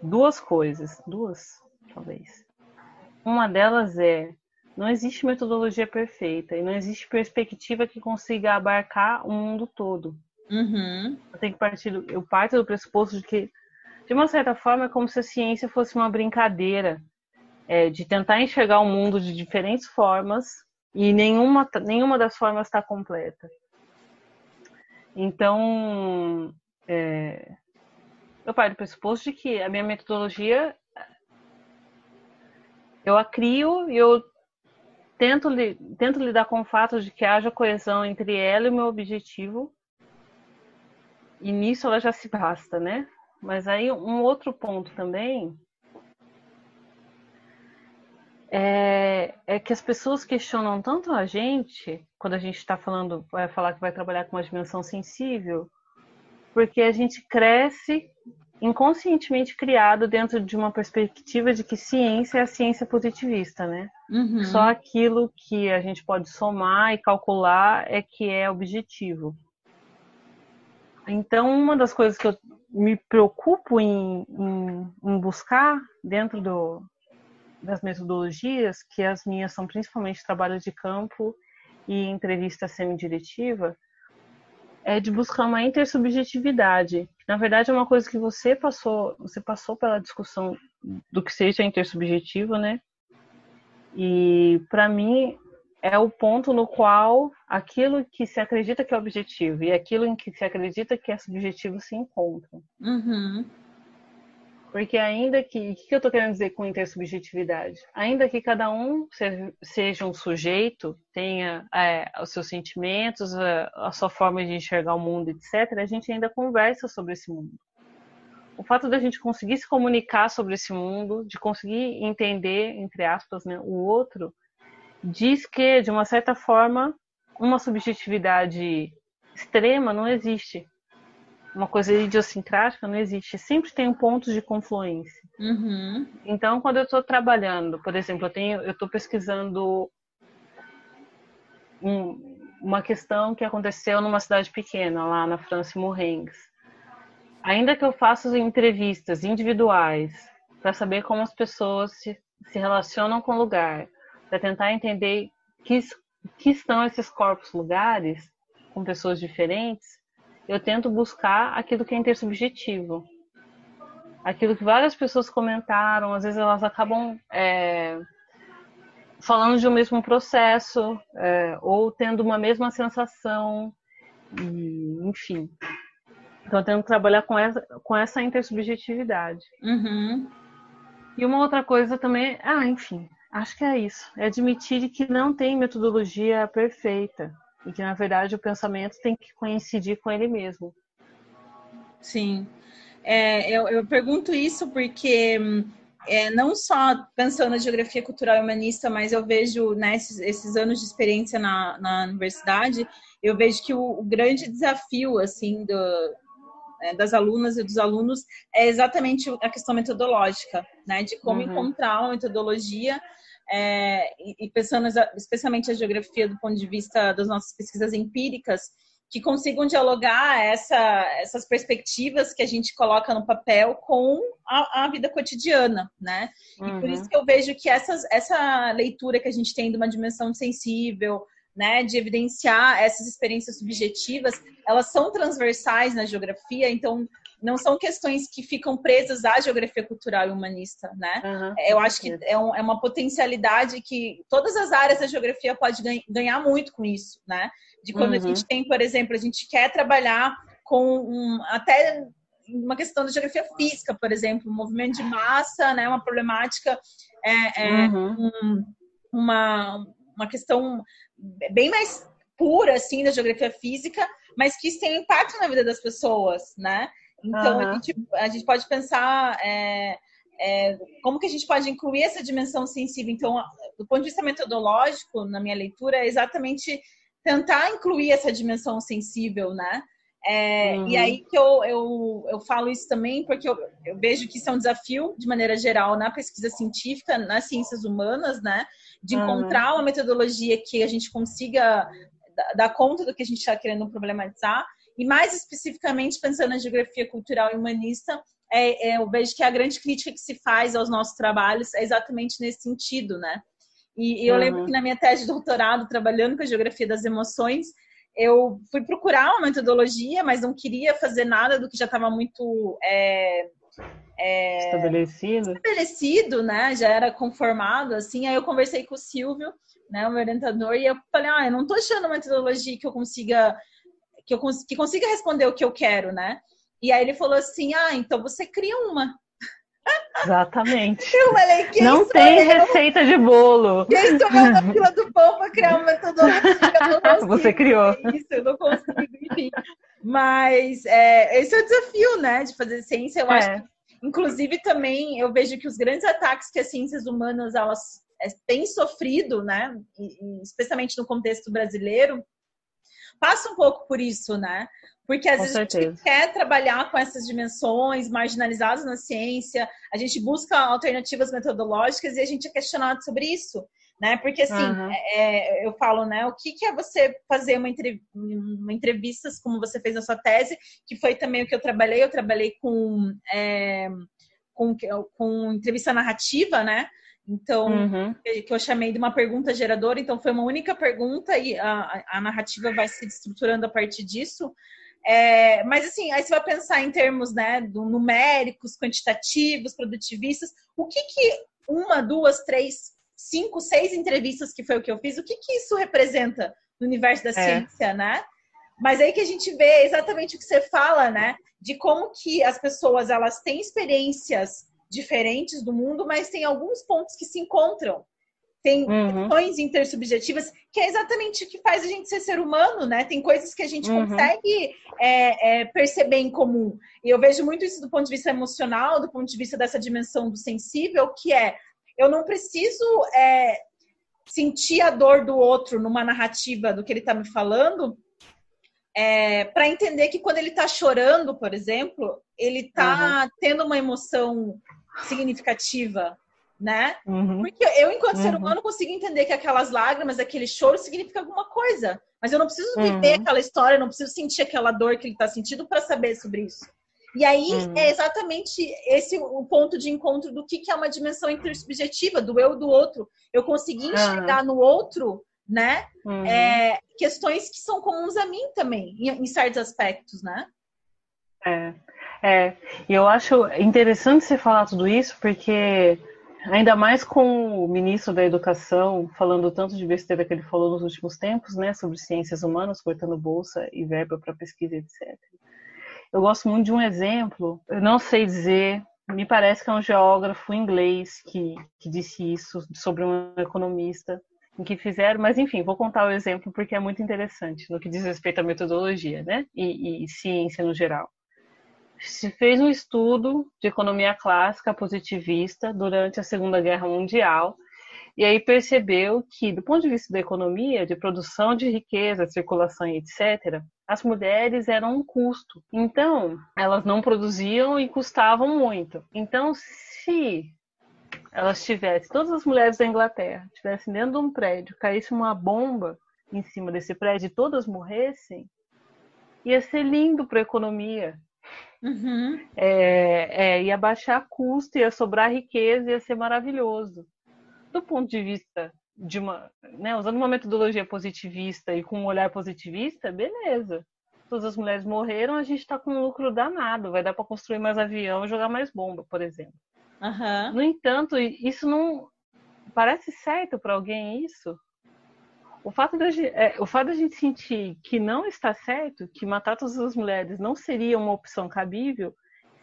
duas coisas, duas, talvez. Uma delas é não existe metodologia perfeita e não existe perspectiva que consiga abarcar o mundo todo. Uhum. Eu tenho que partir, eu parto do pressuposto de que de uma certa forma, é como se a ciência fosse uma brincadeira é, de tentar enxergar o mundo de diferentes formas e nenhuma, nenhuma das formas está completa. Então, é, eu paro do pressuposto de que a minha metodologia eu a crio e eu tento, tento lidar com o fato de que haja coesão entre ela e o meu objetivo. E nisso ela já se basta, né? Mas aí um outro ponto também é, é, que as pessoas questionam tanto a gente, quando a gente está falando, vai falar que vai trabalhar com uma dimensão sensível, porque a gente cresce inconscientemente criado dentro de uma perspectiva de que ciência é a ciência positivista, né? Uhum. Só aquilo que a gente pode somar e calcular é que é objetivo. Então, uma das coisas que eu me preocupo em, em, em buscar dentro do, das metodologias, que as minhas são principalmente trabalhos de campo e entrevista semidiretiva, é de buscar uma intersubjetividade. Na verdade, é uma coisa que você passou, você passou pela discussão do que seja intersubjetivo, né? E para mim é o ponto no qual aquilo que se acredita que é objetivo e aquilo em que se acredita que é subjetivo se encontram. Uhum. Porque ainda que. O que eu estou querendo dizer com intersubjetividade? Ainda que cada um seja um sujeito, tenha é, os seus sentimentos, a, a, sua forma de enxergar o mundo, etc., a gente ainda conversa sobre esse mundo. O fato da gente conseguir se comunicar sobre esse mundo, de conseguir entender, entre aspas, né, o outro, diz que, de uma certa forma, uma subjetividade extrema não existe uma coisa idiosincrática não existe. Sempre tem um ponto de confluência. Uhum. Então, quando eu estou trabalhando, por exemplo, eu tenho, eu estou pesquisando um, uma questão que aconteceu numa cidade pequena, lá na França, Morrengues. Ainda que eu faça entrevistas individuais para saber como as pessoas se, se relacionam com o lugar, para tentar entender que, que estão esses corpos lugares com pessoas diferentes, eu tento buscar aquilo que é intersubjetivo. Aquilo que várias pessoas comentaram, às vezes elas acabam é, falando de um mesmo processo, é, ou tendo uma mesma sensação, e, enfim. Então, eu tento trabalhar com essa, com essa intersubjetividade. Uhum. E uma outra coisa também, ah, enfim, acho que é isso. É admitir que não tem metodologia perfeita e que na verdade o pensamento tem que coincidir com ele mesmo. Sim, é, eu, eu, pergunto isso porque é, não só pensando na geografia cultural humanista, mas eu vejo né, esses, esses anos de experiência na, na, universidade, eu vejo que o, o grande desafio assim do, é, das alunas e dos alunos é exatamente a questão metodológica, né, de como uhum. encontrar uma metodologia é, e, pensando especialmente a geografia do ponto de vista das nossas pesquisas empíricas, que consigam dialogar essa, essas perspectivas que a gente coloca no papel com a, a vida cotidiana, né? Uhum. E por isso uhum. que eu vejo que essas, essa leitura que a gente tem de uma dimensão sensível, né, de evidenciar essas experiências subjetivas, elas são transversais na geografia, então não são questões que ficam presas à geografia cultural e humanista, né? Uhum, Eu acho que é, um, é, uma potencialidade que todas as áreas da geografia podem ganhar muito com isso, né? De quando uhum. a gente tem, por exemplo, a gente quer trabalhar com um, até uma questão da geografia física, por exemplo, um movimento de massa, né? Uma problemática, é, é uhum. um, uma, uma questão bem mais pura, assim, da geografia física, mas que isso tem impacto na vida das pessoas, né? Então, uhum. a, gente, a gente pode pensar é, é, como que a gente pode incluir essa dimensão sensível. Então, do ponto de vista metodológico, na minha leitura, é exatamente tentar incluir essa dimensão sensível, né? É, uhum. E aí que eu, eu, eu falo isso também, porque eu, eu, vejo que isso é um desafio, de maneira geral, na pesquisa científica, nas ciências humanas, né? De encontrar uhum. uma metodologia que a gente consiga dar conta do que a gente está querendo problematizar e mais especificamente pensando na geografia cultural e humanista, é, é, eu vejo que a grande crítica que se faz aos nossos trabalhos é exatamente nesse sentido, né? E, e eu uhum. lembro que na minha tese de doutorado, trabalhando com a geografia das emoções, eu fui procurar uma metodologia, mas não queria fazer nada do que já estava muito é, é, estabelecido. estabelecido, né? Já era conformado, assim. Aí eu conversei com o Silvio, né, o meu orientador, e eu falei, ah, eu não estou achando uma metodologia que eu consiga que eu cons que consiga responder o que eu quero, né? E aí ele falou assim: ah, então você cria uma. Exatamente. Eu falei, quem não tem eu? receita de bolo. Quem sou eu na fila do pão para criar uma metodologia? [LAUGHS] Você criou. Isso, eu não consigo, enfim. Mas é, esse é o desafio, né, de fazer ciência. Eu é. acho que, inclusive, também eu vejo que os grandes ataques que as ciências humanas elas é, têm sofrido, né, e, especialmente no contexto brasileiro, passa um pouco por isso, né? Porque às com vezes certeza. a gente quer trabalhar com essas dimensões marginalizadas na ciência, a gente busca alternativas metodológicas e a gente é questionado sobre isso, né? Porque assim, uhum. é, eu falo, né? O que, que é você fazer uma, entrev uma entrevista como você fez na sua tese, que foi também o que eu trabalhei, eu trabalhei com, é, com, com entrevista narrativa, né? Então, uhum. que eu chamei de uma pergunta geradora, então foi uma única pergunta e a, a narrativa vai se estruturando a partir disso. É, mas assim, aí você vai pensar em termos né, do, numéricos, quantitativos, produtivistas, o que, que uma, duas, três cinco, seis entrevistas que foi o que eu fiz, o que, que isso representa no universo da é. ciência, né? Mas aí que a gente vê exatamente o que você fala, né? De como que as pessoas elas têm experiências diferentes do mundo, mas tem alguns pontos que se encontram. Tem uhum. questões intersubjetivas, que é exatamente o que faz a gente ser ser humano, né? Tem coisas que a gente uhum. consegue é, é, perceber em comum. E eu vejo muito isso do ponto de vista emocional, do ponto de vista dessa dimensão do sensível, que é eu não preciso é, sentir a dor do outro numa narrativa do que ele está me falando, é, para entender que quando ele está chorando, por exemplo, ele está uhum. tendo uma emoção significativa, né? Uhum. Porque eu, enquanto uhum. ser humano, consigo entender que aquelas lágrimas, aquele choro, significa alguma coisa. Mas eu não preciso viver uhum. aquela história, não preciso sentir aquela dor que ele está sentindo para saber sobre isso. E aí uhum. é exatamente esse o ponto de encontro do que, que é uma dimensão intersubjetiva, do eu do outro. Eu consegui enxergar no outro né? Uhum. É, questões que são comuns a mim também, em, em, certos aspectos, né? É, é. E eu acho interessante você falar tudo isso, porque ainda mais com o ministro da Educação falando tanto de besteira que ele falou nos últimos tempos, né, sobre ciências humanas, cortando bolsa e verba para pesquisa, etc. Eu gosto muito de um exemplo, eu não sei dizer, me parece que é um geógrafo inglês que, que disse isso sobre um economista que fizeram, mas enfim, vou contar o exemplo porque é muito interessante no que diz respeito à metodologia, né? E, e ciência no geral. Se fez um estudo de economia clássica positivista durante a Segunda Guerra Mundial e aí percebeu que, do ponto de vista da economia, de produção de riqueza, circulação e etc., as mulheres eram um custo. Então, elas não produziam e custavam muito. Então, se elas tivessem, todas as mulheres da Inglaterra, estivessem dentro de um prédio, caísse uma bomba em cima desse prédio e todas morressem, ia ser lindo para a economia. Uhum. É, é, ia baixar custo, ia sobrar riqueza, ia ser maravilhoso. Do ponto de vista de uma, né, usando uma metodologia positivista e com um olhar positivista, beleza. Todas as mulheres morreram, a gente está com um lucro danado, vai dar para construir mais avião e jogar mais bomba, por exemplo. Uhum. No entanto, isso não parece certo para alguém isso. O fato, da, é, o fato da gente sentir que não está certo, que matar todas as mulheres não seria uma opção cabível,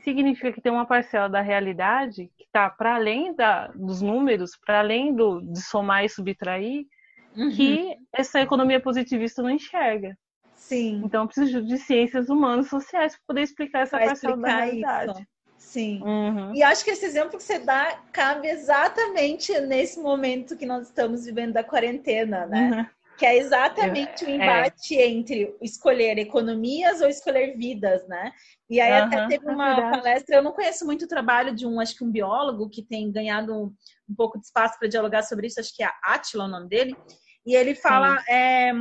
significa que tem uma parcela da realidade que está para além da, dos números, para além do, de somar e subtrair, uhum. que essa economia positivista não enxerga. Sim. Então, eu preciso de ciências humanas e sociais para poder explicar essa pra parcela explicar da realidade. Isso. Sim. Uhum. E acho que esse exemplo que você dá cabe exatamente nesse momento que nós estamos vivendo da quarentena, né? Uhum. Que é exatamente o é. embate é. entre escolher economias ou escolher vidas, né? E aí uhum, até teve é uma é palestra, eu não conheço muito o trabalho de um, acho que um biólogo que tem ganhado um, um pouco de espaço para dialogar sobre isso, acho que é Atila o nome dele, e ele fala, é,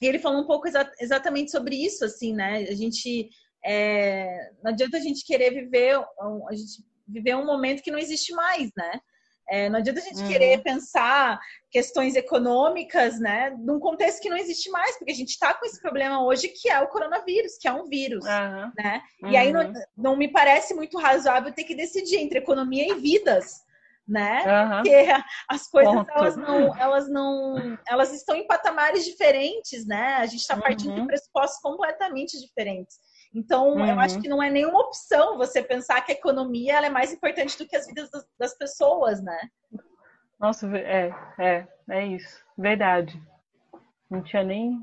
ele falou um pouco exa exatamente sobre isso, assim, né? A gente é, não adianta a gente querer viver, a gente viver um momento que não existe mais, né? É, não adianta a gente uhum. querer pensar questões econômicas, né, num contexto que não existe mais, porque a gente está com esse problema hoje que é o coronavírus, que é um vírus, uhum. né? Uhum. E aí não, uhum. não, me parece muito razoável ter que decidir entre economia e vidas, né? Porque as coisas elas não, elas não, elas estão em patamares diferentes, né? A gente está partindo de uhum. pressupostos completamente diferentes. Então, uhum. eu acho uhum. que não é nenhuma opção você pensar que a economia é mais importante do que as vidas das, das pessoas, né? Nossa, é, é, é isso. Verdade. Não tinha nem.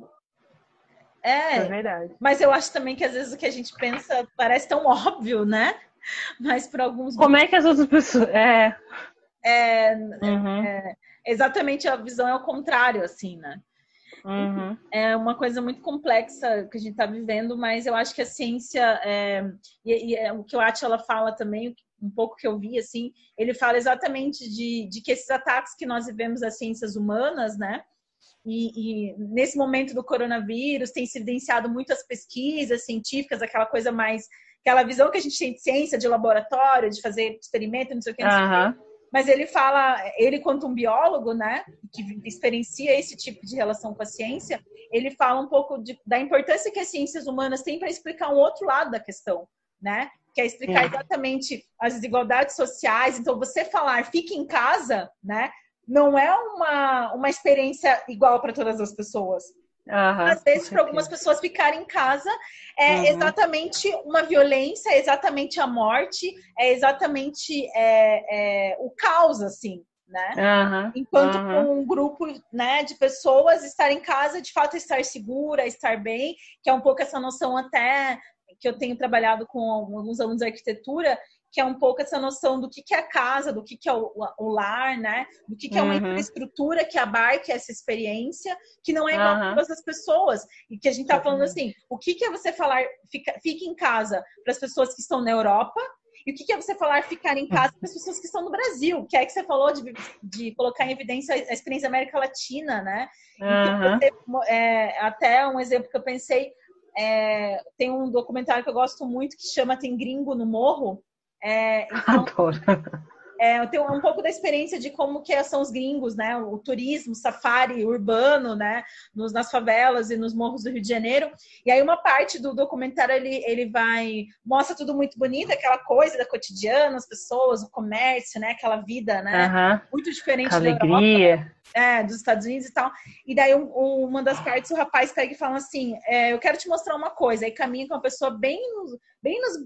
É, é verdade. Mas eu acho também que às vezes o que a gente pensa parece tão óbvio, né? Mas para alguns. Como é que as outras pessoas. É. É, uhum. é, exatamente a visão é o contrário, assim, né? Uhum. É uma coisa muito complexa que a gente está vivendo, mas eu acho que a ciência, é, e, e é, o que o Atila fala também, um pouco que eu vi, assim, ele fala exatamente de, de que esses ataques que nós vivemos às ciências humanas, né, e, e, nesse momento do coronavírus tem se evidenciado muitas pesquisas científicas, aquela coisa mais, aquela visão que a gente tem de ciência, de laboratório, de fazer experimento, não sei o que, não sei o que mas ele fala, ele quanto um biólogo, né, que experiencia esse tipo de relação com a ciência, ele fala um pouco de, da importância que as ciências humanas têm para explicar um outro lado da questão, né? Que é explicar exatamente as desigualdades sociais. Então, você falar, fique em casa, né? não é uma, uma experiência igual para todas as pessoas. Uhum, Às vezes, para algumas pessoas ficar em casa é uhum. exatamente uma violência, é exatamente a morte, é exatamente é, é, o caos, assim, né? Uhum. Enquanto um grupo né, de pessoas estar em casa, de fato, estar segura, estar bem, que é um pouco essa noção até que eu tenho trabalhado com alguns alunos de arquitetura, que é um pouco essa noção do que, que é a casa, do que, que é o, o lar, né? Do que, que é uma uhum. infraestrutura que abarque essa experiência, que não é igual uhum. para todas as pessoas. E que a gente está falando assim, o que, que é você falar, fica, fique em casa para as pessoas que estão na Europa, e o que, é você falar ficar em casa para as pessoas que estão no Brasil? Que é que você falou de, de colocar em evidência a experiência América Latina, né? Uhum. Então, é, até um exemplo que eu pensei, é, tem um documentário que eu gosto muito que chama Tem Gringo no Morro, é, [LAUGHS] então, Adoro. É, eu tenho um pouco da experiência de como que são os gringos, né? O turismo, safari urbano, né? Nos, nas favelas e nos morros do Rio de Janeiro. E aí uma parte do documentário ele, ele vai mostra tudo muito bonito, aquela coisa da cotidiana, as pessoas, o comércio, né? Aquela vida, né? Uhum. Muito diferente da alegria. Europa, é, dos Estados Unidos e tal. E daí um, uma das partes o rapaz pega e fala assim: é, eu quero te mostrar uma coisa. Aí caminha com uma pessoa bem nos, bem nos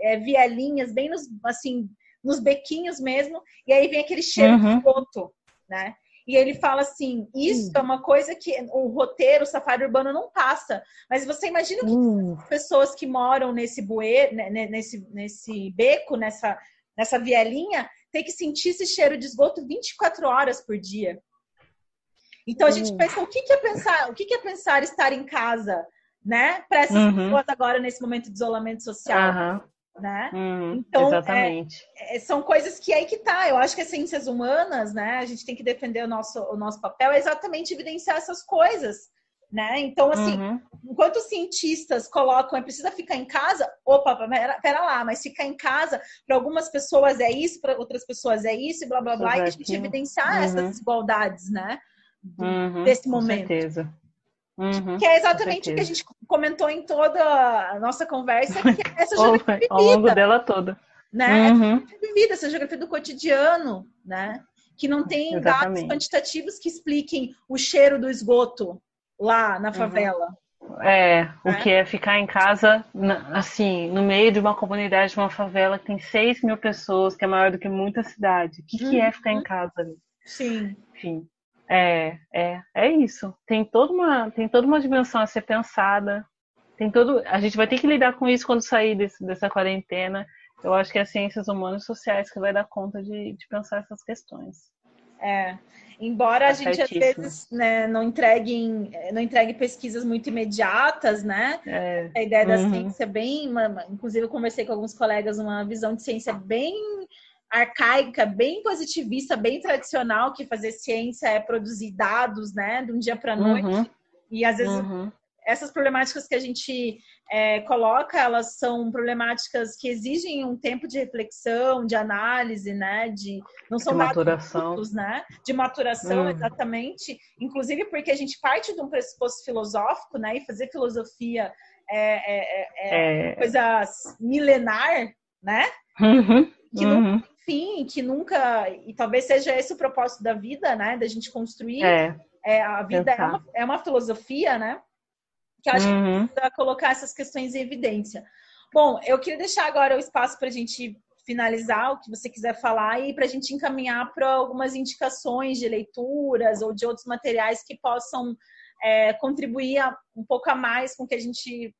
é, vielinhas, bem nos assim nos bequinhos mesmo, e aí vem aquele cheiro uhum. de esgoto, né? E ele fala assim: isso uhum. é uma coisa que o roteiro, o safari urbano não passa. Mas você imagina que uhum. pessoas que moram nesse bueiro, né, né, nesse, nesse beco, nessa, nessa vielinha, tem que sentir esse cheiro de esgoto 24 horas por dia. Então a gente pensa, o que, que é pensar, o que, que é pensar estar em casa, né? Para essas uhum. pessoas agora nesse momento de isolamento social né? Hum, então, exatamente. É, é, são coisas que aí que tá. Eu acho que as ciências humanas, né? A gente tem que defender o nosso, o nosso papel, é exatamente evidenciar essas coisas, né? Então, assim, uhum. enquanto os cientistas colocam, é precisa ficar em casa, opa, pera, pera lá, mas ficar em casa, para algumas pessoas é isso, para outras pessoas é isso, e blá blá blá, e a gente evidenciar uhum. essas desigualdades, né? Uhum, desse momento. Com certeza. Uhum, que é exatamente o que a gente comentou em toda a nossa conversa, que é essa [LAUGHS] geografia Ao longo dela toda. Né? Uhum. Essa vida, essa geografia do cotidiano, né? Que não tem exatamente. dados quantitativos que expliquem o cheiro do esgoto lá na uhum. favela. Uhum. É, o é. que é ficar em casa, assim, no meio de uma comunidade, de uma favela que tem 6 mil pessoas, que é maior do que muita cidade. O que, que é ficar em uhum. casa? Sim. Enfim, é, é, é isso. Tem toda uma, tem toda uma dimensão a ser pensada. Tem todo, a gente vai ter que lidar com isso quando sair desse, dessa quarentena. Eu acho que é as ciências humanas e sociais que vai dar conta de, de pensar essas questões. É. Embora é a gente às vezes né, não, entregue, não entregue pesquisas muito imediatas, né? É. A ideia da uhum. ciência é bem. Inclusive, eu conversei com alguns colegas uma visão de ciência bem arcaica, bem positivista, bem tradicional, que fazer ciência é produzir dados, né, de um dia para noite. Uhum. E às vezes uhum. essas problemáticas que a gente é, coloca, elas são problemáticas que exigem um tempo de reflexão, de análise, né, de não são de maturação, né, de maturação, uhum. exatamente. Inclusive porque a gente parte de um pressuposto filosófico, né, e fazer filosofia é, é, é, é. coisa milenar, né? Uhum. Que uhum. não fim, que nunca. E talvez seja esse o propósito da vida, né? Da gente construir. É, é a vida é uma, é uma, filosofia, né? Que acho uhum. que precisa colocar essas questões em evidência. Bom, eu queria deixar agora o espaço para a gente finalizar o que você quiser falar e para a gente encaminhar para algumas indicações de leituras ou de outros materiais que possam é, contribuir um pouco a mais com o que a gente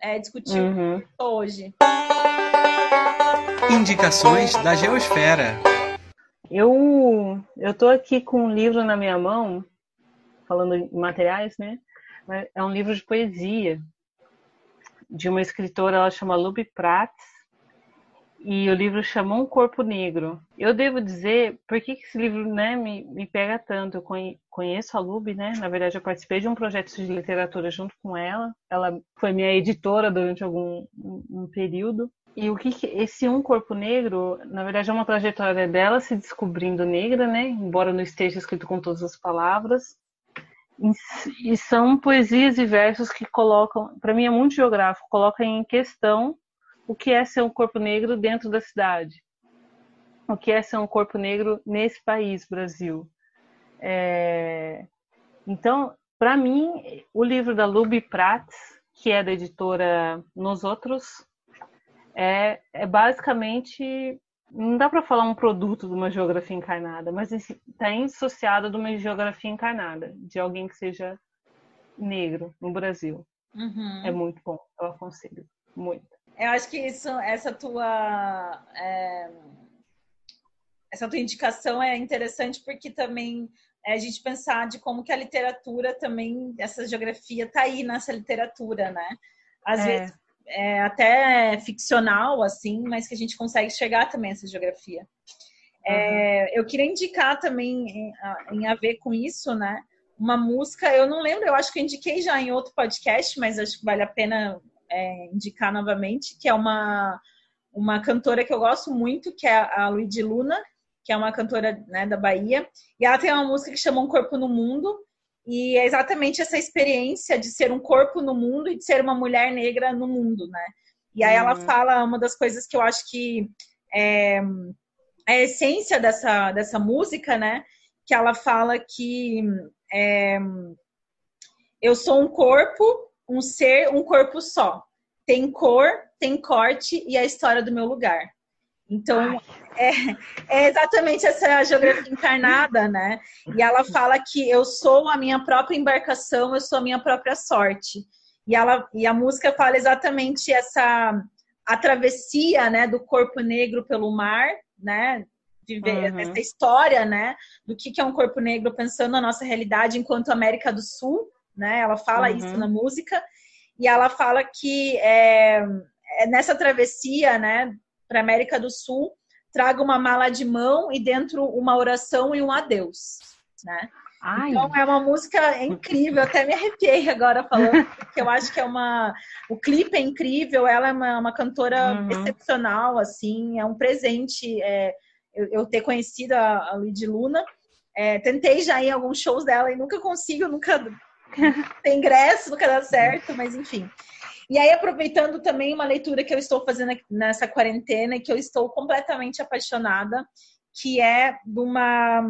é, discutiu uhum. hoje. Indicações da Geosfera. Eu eu tô aqui com um livro na minha mão, falando em materiais, né? É um livro de poesia de uma escritora, ela chama Luby Prats, e o livro chama Um Corpo Negro. Eu devo dizer, por que esse livro né, me, me pega tanto? Eu conheço a Luby, né? Na verdade, eu participei de um projeto de literatura junto com ela. Ela foi minha editora durante algum um, um período. E o que, que, esse um corpo negro, na verdade, é uma trajetória dela se descobrindo negra, né? Embora não esteja escrito com todas as palavras. E, são poesias e versos que colocam, para mim é muito geográfico, colocam em questão o que é ser um corpo negro dentro da cidade. o que é ser um corpo negro nesse país, Brasil. É... Então, para mim, o livro da Luby Prats, que é da editora Nos Outros, é, é basicamente não dá para falar um produto de uma geografia encarnada, mas está associado de uma geografia encarnada, de alguém que seja negro no Brasil. Uhum. É muito bom, eu aconselho muito. Eu acho que isso, essa tua é, essa tua indicação é interessante porque também é a gente pensar de como que a literatura também, essa geografia está aí nessa literatura, né? Às é. vezes é até ficcional, assim, mas que a gente consegue chegar também a essa geografia. Uhum. É, eu queria indicar também, em, em, a ver com isso, né? Uma música, eu não lembro, eu acho que eu indiquei já em outro podcast, mas acho que vale a pena é, indicar novamente, que é uma, uma cantora que eu gosto muito, que é a Luigi Luna, que é uma cantora né, da Bahia, e ela tem uma música que chama Um Corpo no Mundo, e é exatamente essa experiência de ser um corpo no mundo e de ser uma mulher negra no mundo, né? E aí uhum. ela fala uma das coisas que eu acho que é a essência dessa, dessa música, né? Que ela fala que é, eu sou um corpo, um ser, um corpo só. Tem cor, tem corte e a história do meu lugar. Então, é, é, exatamente essa geografia encarnada, né? E ela fala que eu sou a minha própria embarcação, eu sou a minha própria sorte. E, ela, e a música fala exatamente essa a travessia, né, do corpo negro pelo mar, né? Viver uhum. essa história, né, do que, que é um corpo negro pensando na nossa realidade enquanto América do Sul, né? Ela fala uhum. isso na música. E ela fala que é, é nessa travessia, né, para a América do Sul, traga uma mala de mão e dentro uma oração e um adeus, né? Ai. Então é uma música incrível, até me arrepiei agora falando, porque eu acho que é uma. O clipe é incrível, ela é uma, uma cantora uhum. excepcional, assim, é um presente é, eu, eu, ter conhecido a, a Luna. É, tentei já ir em alguns shows dela e nunca consigo, nunca [LAUGHS] tem ingresso, nunca dá certo, mas enfim. E aí, aproveitando também uma leitura que eu estou fazendo nessa quarentena e que eu estou completamente apaixonada, que é de uma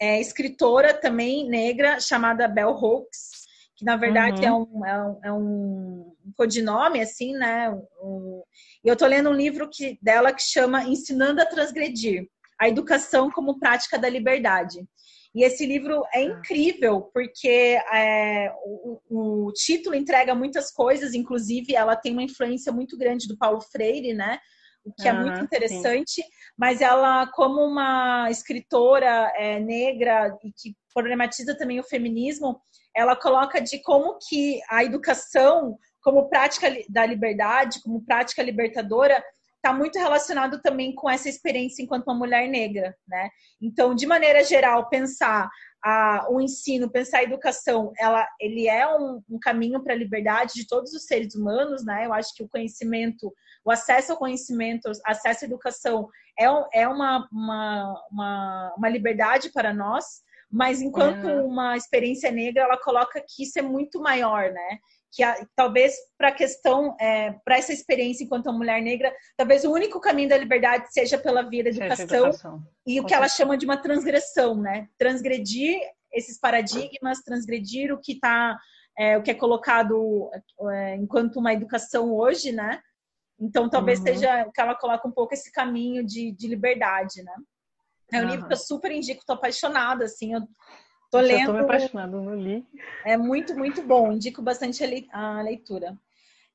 é, escritora também negra chamada Bell Hooks, que na verdade é uhum. é, um, é, um, codinome, assim, né? Um, e eu estou lendo um livro que, dela que chama Ensinando a Transgredir, a educação como prática da liberdade. E esse livro é tá. incrível, porque é, o, o, título entrega muitas coisas, inclusive ela tem uma influência muito grande do Paulo Freire, né? O que é muito interessante, sim. mas ela, como uma escritora é, negra e que problematiza também o feminismo, ela coloca de como que a educação, como prática da liberdade, como prática libertadora, está muito relacionado também com essa experiência enquanto uma mulher negra, né? Então, de maneira geral, pensar a, o ensino, pensar a educação, ela, ele é um, um caminho para a liberdade de todos os seres humanos, né? Eu acho que o conhecimento, o acesso ao conhecimento, acesso à educação é, é uma, uma, uma, uma liberdade para nós, mas enquanto uhum. uma experiência negra, ela coloca que isso é muito maior, né? Que a, talvez para a questão, é, para essa experiência enquanto mulher negra, talvez o único caminho da liberdade seja pela via da educação, educação. e o que ela chama de uma transgressão, né? Transgredir esses paradigmas, transgredir o que está, é, o que é colocado é, enquanto uma educação hoje, né? Então talvez uhum. seja que ela coloca um pouco esse caminho de, de liberdade, né? É um uhum. livro que eu super indico, tô apaixonada, assim, eu Tô lendo. Estou me apaixonando, não li. É muito, muito bom. Indico bastante a leitura.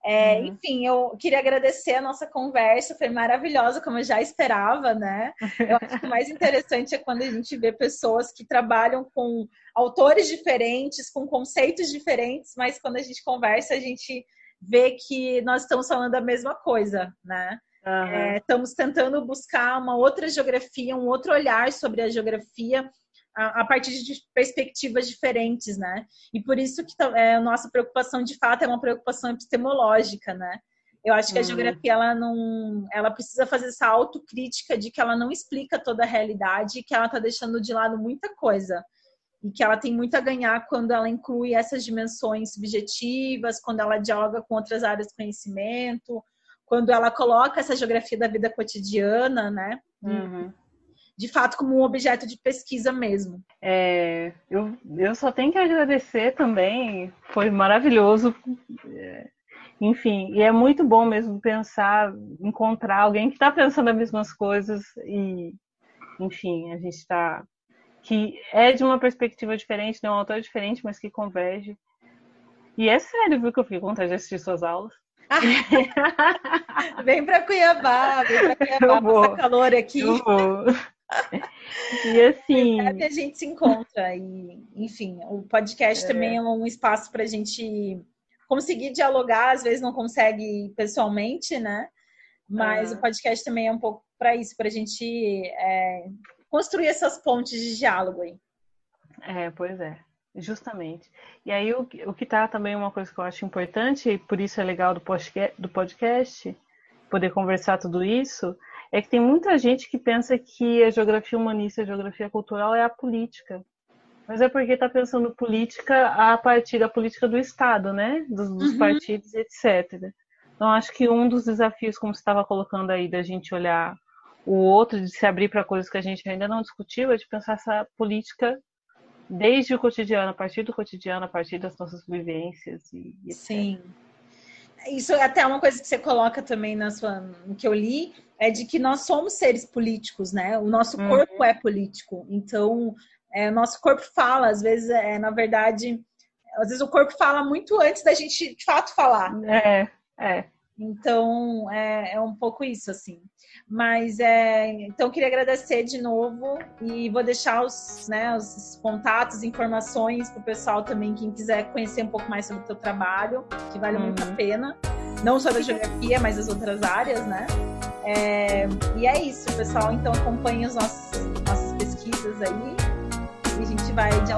É, uhum. Enfim, eu queria agradecer a nossa conversa, foi maravilhosa, como eu já esperava, né? Eu acho que o mais interessante é quando a gente vê pessoas que trabalham com autores diferentes, com conceitos diferentes, mas quando a gente conversa, a gente vê que nós estamos falando a mesma coisa, né? Uhum. É, estamos tentando buscar uma outra geografia, um outro olhar sobre a geografia a, a partir de perspectivas diferentes, né? E por isso que é, a nossa preocupação, de fato, é uma preocupação epistemológica, né? Eu acho que a uhum. geografia ela não, ela precisa fazer essa autocrítica de que ela não explica toda a realidade, que ela está deixando de lado muita coisa e que ela tem muito a ganhar quando ela inclui essas dimensões subjetivas, quando ela dialoga com outras áreas de conhecimento, quando ela coloca essa geografia da vida cotidiana, né, uhum. De fato como um objeto de pesquisa mesmo. É, eu, eu só tenho que agradecer também, foi maravilhoso. É, enfim, e é muito bom mesmo pensar, encontrar alguém que está pensando as mesmas coisas e, enfim, a gente está que é de uma perspectiva diferente, de um autor diferente, mas que converge. E é sério, viu, que eu fico com vontade de assistir suas aulas. [LAUGHS] vem para Cuiabá, vem para Cuiabá, passa calor aqui. Eu vou. [LAUGHS] E assim. É a gente se encontra. E, enfim, o podcast é. também é um espaço para a gente conseguir dialogar, às vezes não consegue pessoalmente, né? Mas o podcast também é um pouco para isso, para a gente é, construir essas pontes de diálogo aí. É, pois é. Justamente. E aí o, o que está também uma coisa que eu acho importante, e por isso é legal do podcast, do podcast, poder conversar tudo isso, é que tem muita gente que pensa que a geografia humanista, a geografia cultural é a política. Mas é porque está pensando política a partir da política do Estado, né? Dos, dos uhum. partidos, etc. Então, acho que um dos desafios, como você estava colocando aí, da gente olhar o outro, de se abrir para coisas que a gente ainda não discutiu, é de pensar essa política desde o cotidiano, a partir do cotidiano, a partir das nossas vivências. E, e Sim. Isso é até uma coisa que você coloca também na sua, no que eu li, é de que nós somos seres políticos, né? O nosso uhum. corpo uhum. é político. Então, é, o nosso corpo fala, às vezes, é, na verdade, às vezes o corpo fala muito antes da gente de fato falar. É, é. Então, é, é um pouco isso, assim. Mas, é, então, queria agradecer de novo e vou deixar os, né, os contatos, informações para o pessoal também, quem quiser conhecer um pouco mais sobre o teu trabalho, que vale uhum. muito a uhum. pena. Não só da geografia, mas das outras áreas, né? É, e é isso, pessoal. Então, acompanhe as nossas, nossas pesquisas aí e a gente vai